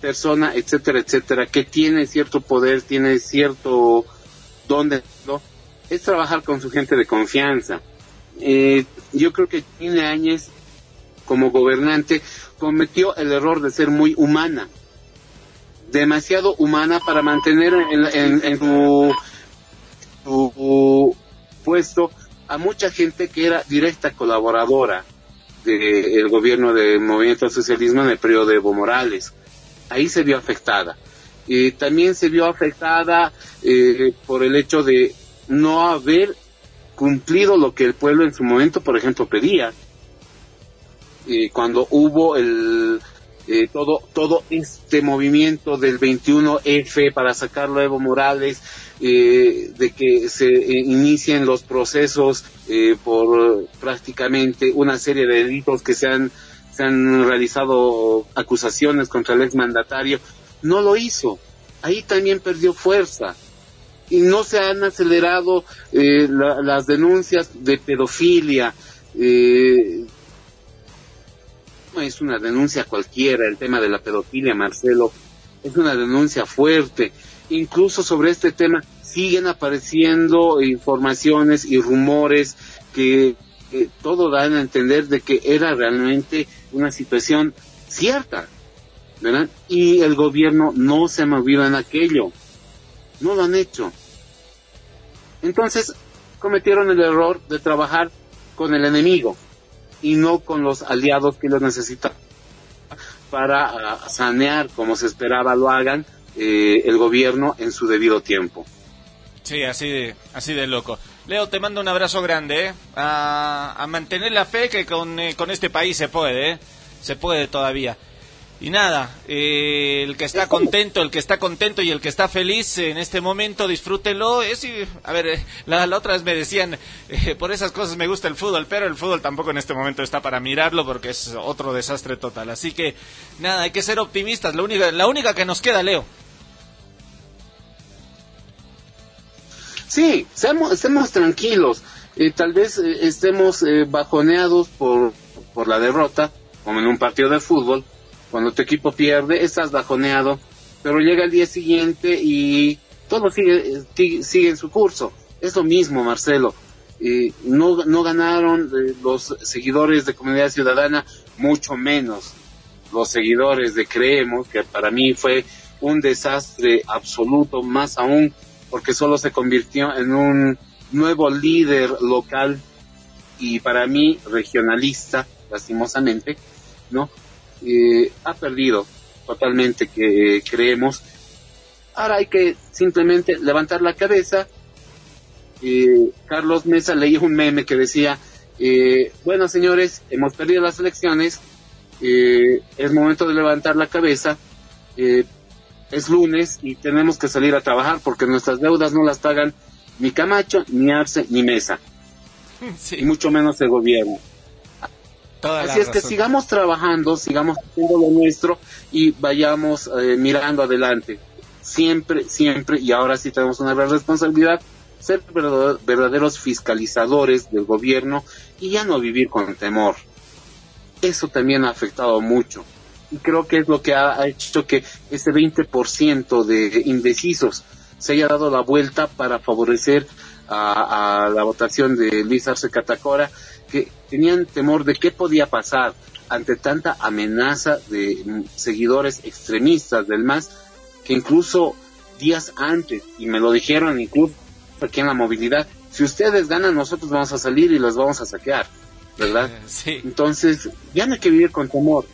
persona, etcétera, etcétera, que tiene cierto poder, tiene cierto donde es trabajar con su gente de confianza. Eh, yo creo que tiene Áñez, como gobernante, cometió el error de ser muy humana, demasiado humana para mantener en, su, puesto a mucha gente que era directa colaboradora del gobierno del movimiento socialismo en el periodo de Evo Morales ahí se vio afectada. y también se vio afectada eh, por el hecho de no haber cumplido lo que el pueblo en su momento, por ejemplo, pedía. y cuando hubo el eh, todo todo este movimiento del 21F para sacarlo a Evo Morales, eh, de que se inicien los procesos por prácticamente una serie de delitos que se han se han realizado acusaciones contra el exmandatario, no lo hizo. Ahí también perdió fuerza. Y no se han acelerado eh, las denuncias de pedofilia. Eh, es una denuncia cualquiera el tema de la pedofilia, Marcelo. Es una denuncia fuerte. Incluso sobre este tema siguen apareciendo informaciones y rumores que todo dan a entender de que era realmente una situación cierta, ¿verdad? Y el gobierno no se ha movido en aquello, no lo han hecho. Entonces cometieron el error de trabajar con el enemigo y no con los aliados que los necesitan para ah, sanear, como se esperaba lo hagan, eh, el gobierno en su debido tiempo. Sí, así de, así de loco. Leo, te mando un abrazo grande, ¿eh? a, mantener la fe que con, eh, con este país se puede, ¿eh? se puede todavía. Y nada, eh, el que está contento, el que está contento y el que está feliz en este momento, disfrútenlo. Es, a ver, la, la, otra vez me decían, por esas cosas me gusta el fútbol, pero el fútbol tampoco en este momento está para mirarlo porque es otro desastre total. Así que nada, hay que ser optimistas. La única, la única que nos queda, Leo, Sí, seamos, estemos tranquilos. Eh, tal vez eh, estemos eh, bajoneados por, por la derrota, como en un partido de fútbol. Cuando tu equipo pierde, estás bajoneado, pero llega el día siguiente y todo sigue, sigue en su curso. Es lo mismo, Marcelo. no, no ganaron los seguidores de Comunidad Ciudadana, mucho menos los seguidores de Creemos, que para mí fue un desastre absoluto, más aún porque solo se convirtió en un nuevo líder local y para mí regionalista, lastimosamente, ¿no? Eh, ha perdido totalmente que creemos. Ahora hay que simplemente levantar la cabeza. Eh, Carlos Mesa leí un meme que decía, eh, bueno señores, hemos perdido las elecciones, es momento de levantar la cabeza, es lunes y tenemos que salir a trabajar porque nuestras deudas no las pagan ni Camacho, ni Arce, ni Mesa. Y mucho menos el gobierno. Así es que sigamos trabajando, sigamos haciendo lo nuestro y vayamos eh, mirando adelante. Siempre, siempre, y ahora sí tenemos una gran responsabilidad, ser verdaderos fiscalizadores del gobierno y ya no vivir con temor. Eso también ha afectado mucho. Y creo que es lo que ha hecho que ese 20% de indecisos se haya dado la vuelta para favorecer a, la votación de Luis Arce Catacora, que tenían temor de qué podía pasar ante tanta amenaza de seguidores extremistas del MAS, que incluso días antes, y me lo dijeron incluso aquí en la movilidad, si ustedes ganan, nosotros vamos a salir y los vamos a saquear, ¿verdad? Sí. Entonces, ya no hay que vivir con temor,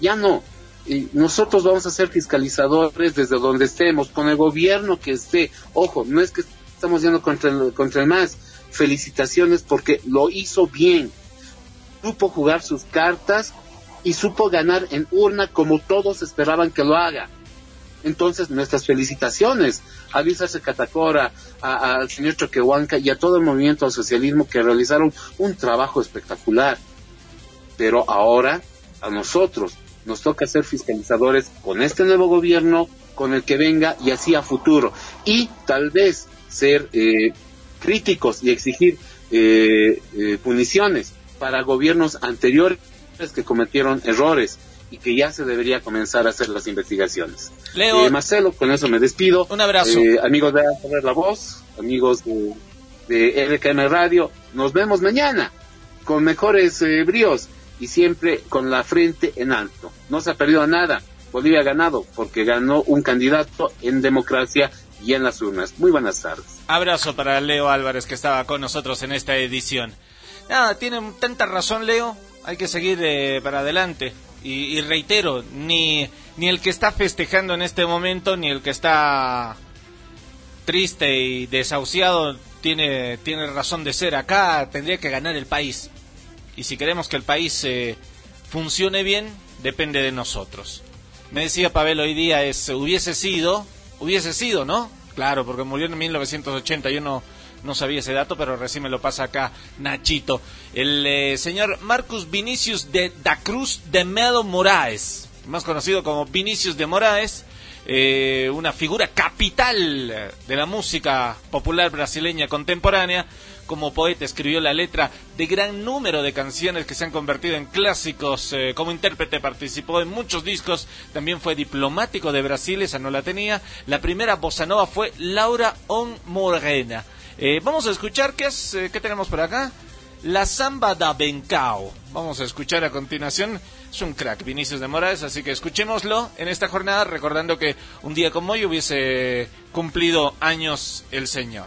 ya no y nosotros vamos a ser fiscalizadores desde donde estemos, con el gobierno que esté. Ojo, no es que estamos yendo contra el, contra el más. Felicitaciones porque lo hizo bien. Supo jugar sus cartas y supo ganar en urna como todos esperaban que lo haga. Entonces, nuestras felicitaciones a Luis Catacora, al señor Choquehuanca y a todo el movimiento al socialismo que realizaron un trabajo espectacular. Pero ahora, a nosotros, nos toca ser fiscalizadores con este nuevo gobierno, con el que venga y así a futuro. Y tal vez ser eh, críticos y exigir eh, eh, puniciones para gobiernos anteriores que cometieron errores y que ya se debería comenzar a hacer las investigaciones. Leo. Marcelo, con eso me despido. Un abrazo. amigos de La Voz, amigos de, de RKM Radio, nos vemos mañana con mejores bríos y siempre con la frente en alto. No se ha perdido nada. Bolivia ha ganado porque ganó un candidato en democracia y en las urnas. Muy buenas tardes. Abrazo para Leo Álvarez que estaba con nosotros en esta edición. Nada, tiene tanta razón Leo, hay que seguir eh, para adelante. Y, reitero, ni, ni el que está festejando en este momento, ni el que está triste y desahuciado tiene, tiene razón de ser. Acá tendría que ganar el país y si queremos que el país eh, funcione bien, depende de nosotros. Me decía Pavel hoy día, es, hubiese sido, hubiese sido, ¿no? Claro, porque murió en 1980, yo no, no sabía ese dato, pero recién me lo pasa acá Nachito. El eh, señor Marcus Vinicius de da Cruz de Melo Moraes, más conocido como Vinicius de Moraes, eh, una figura capital de la música popular brasileña contemporánea, como poeta escribió la letra de gran número de canciones que se han convertido en clásicos. Eh, como intérprete participó en muchos discos. También fue diplomático de Brasil, esa no la tenía. La primera bossa nova fue Laura On Morena. Eh, vamos a escuchar qué es, eh, qué tenemos por acá. La samba da Bencao. Vamos a escuchar a continuación. Es un crack, Vinicius de Moraes, así que escuchémoslo en esta jornada, recordando que un día como hoy hubiese cumplido años el señor.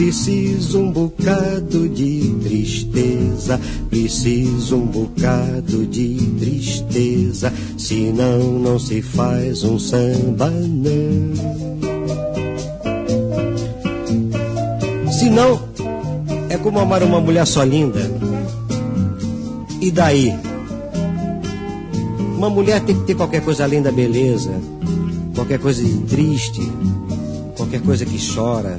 preciso um bocado de tristeza, preciso um bocado de tristeza, senão não se faz um samba não. Senão é como amar uma mulher só linda. E daí? Uma mulher tem que ter qualquer coisa além da beleza, qualquer coisa de triste, qualquer coisa que chora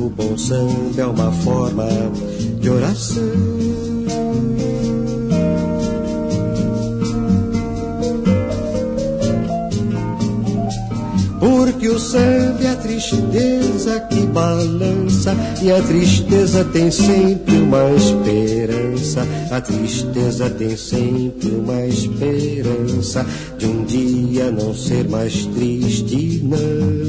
O bom samba é uma forma de oração. Porque o samba é a tristeza que balança E a tristeza tem sempre uma esperança A tristeza tem sempre uma esperança De um dia não ser mais triste, não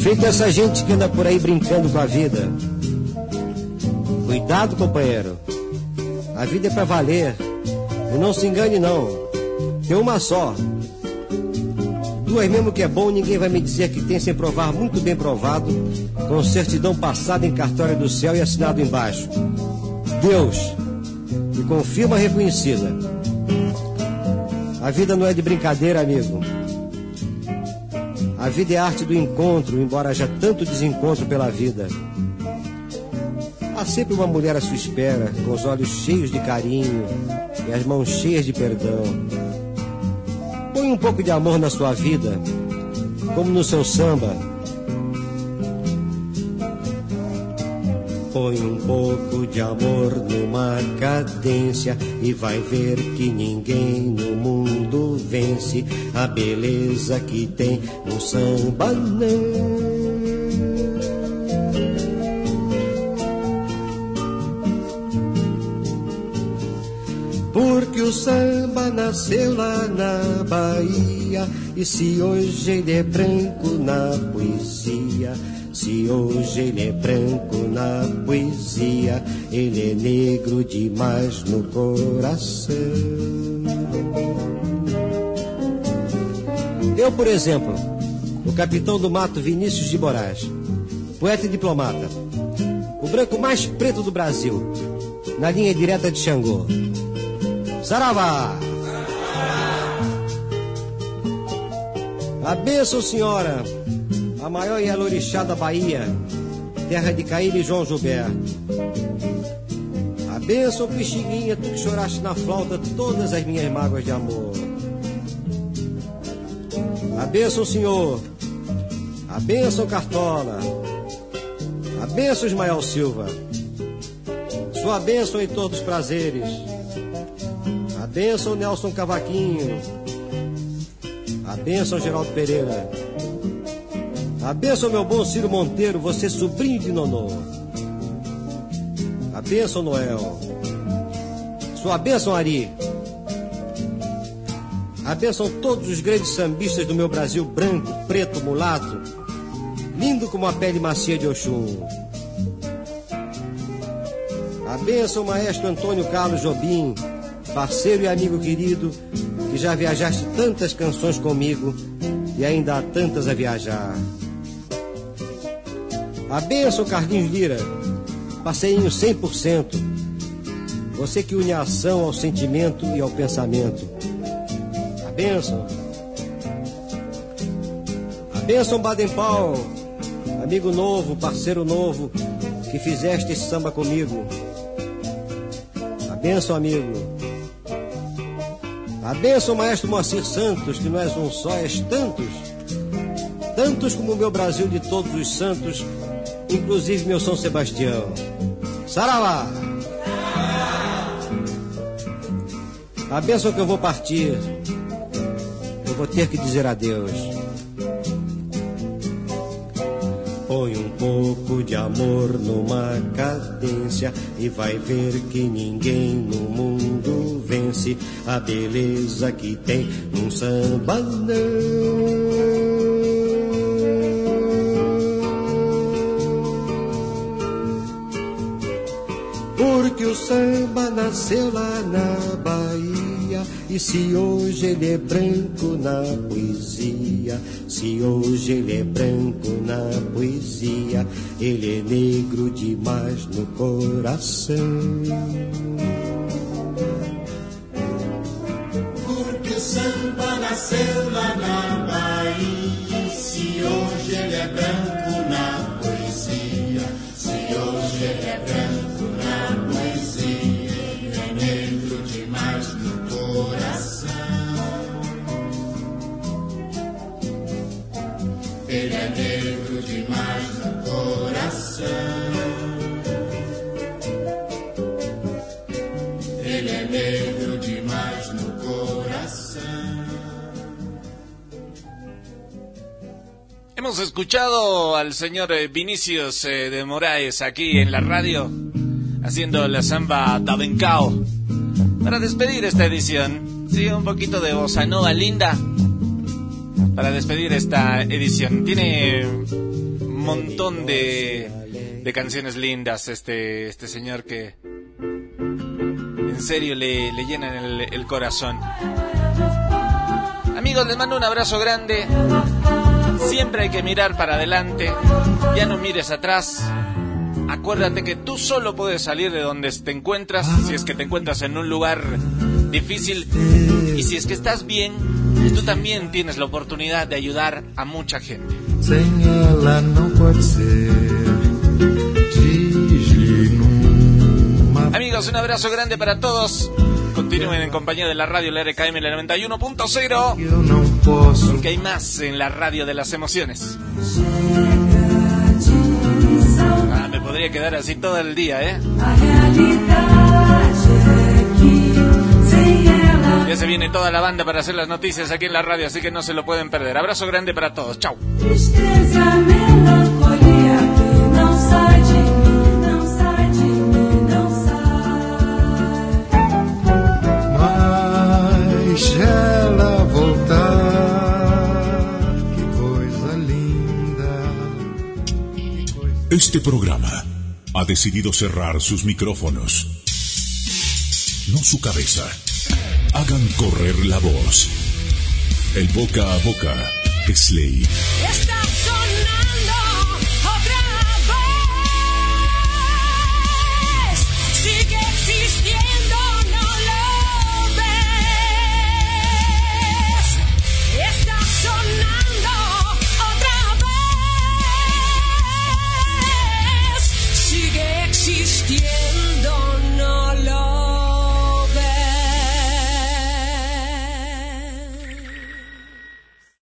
Feita essa gente que anda por aí brincando com a vida Cuidado, companheiro A vida é pra valer E não se engane não Tem uma só Duas mesmo que é bom, ninguém vai me dizer que tem sem provar muito bem provado, com certidão passada em cartório do céu e assinado embaixo. Deus, e com firma reconhecida. A vida não é de brincadeira, amigo. A vida é arte do encontro, embora haja tanto desencontro pela vida. Há sempre uma mulher à sua espera, com os olhos cheios de carinho e as mãos cheias de perdão Põe um pouco de amor na sua vida, como no seu samba. Põe um pouco de amor numa cadência e vai ver que ninguém no mundo vence a beleza que tem um samba não. Porque o samba nasceu lá na Bahia. E se hoje ele é branco na poesia, se hoje ele é branco na poesia, ele é negro demais no coração. Eu, por exemplo, o capitão do mato Vinícius de Moraes, poeta e diplomata, o branco mais preto do Brasil, na linha direta de Xangô. Saravá! A bênção, senhora, a maior Yalorixá da Bahia, terra de Caíra e João Gilberto. A bênção, Pixinguinha, tu que choraste na flauta todas as minhas mágoas de amor. A bênção, senhor, a bênção, Cartola, a bênção, Ismael Silva, sua bênção em todos os prazeres benção Nelson Cavaquinho. A benção Geraldo Pereira. A benção meu bom Ciro Monteiro, você sobrinho de Nonô. A benção Noel. Sua benção Ari. A benção todos os grandes sambistas do meu Brasil branco, preto, mulato, lindo como a pele macia de Oxum. A benção maestro Antônio Carlos Jobim, parceiro e amigo querido, que já viajaste tantas canções comigo e ainda há tantas a viajar. A benção, Carlinhos Lira, passeinho 100%. Você que une a ação ao sentimento e ao pensamento. A benção. A benção, Baden Powell, amigo novo, parceiro novo, que fizeste esse samba comigo. A benção, amigo. A bênção, maestro Moacir Santos, que não és um só, és tantos. Tantos como o meu Brasil de todos os santos, inclusive meu São Sebastião. Saravá! A bênção que eu vou partir, eu vou ter que dizer adeus. Põe um pouco de amor numa cadência e vai ver que ninguém no mundo vence a beleza que tem num samba não. Porque o samba nasceu lá na Bahia e se hoje ele é branco na poesia se hoje ele é branco na poesia, ele é negro demais no coração. Porque o samba nasceu lá na Bahia. hoje ele é branco escuchado al señor eh, Vinicius eh, de Moraes aquí en la radio haciendo la samba Davencao para despedir esta edición. Sí, un poquito de bossa nova linda para despedir esta edición. Tiene un montón de, canciones lindas este, este señor que en serio le, le llenan el corazón. Amigos, les mando un abrazo grande. Siempre hay que mirar para adelante. Ya no mires atrás. Acuérdate que tú solo puedes salir de donde te encuentras si es que te encuentras en un lugar difícil. Y si es que estás bien, tú también tienes la oportunidad de ayudar a mucha gente. Amigos, un abrazo grande para todos. Continúen en compañía de la radio, la RKM, la 91.0. Eu não posso. Porque hay más en la radio de las emociones. Ah, me podría quedar así todo el día, ¿eh? Ya se viene toda la banda para hacer las noticias aquí en la radio, así que no se lo pueden perder. Abrazo grande para todos. Chau. Este programa ha decidido cerrar sus micrófonos. No su cabeza. Hagan correr la voz. El boca a boca es ley.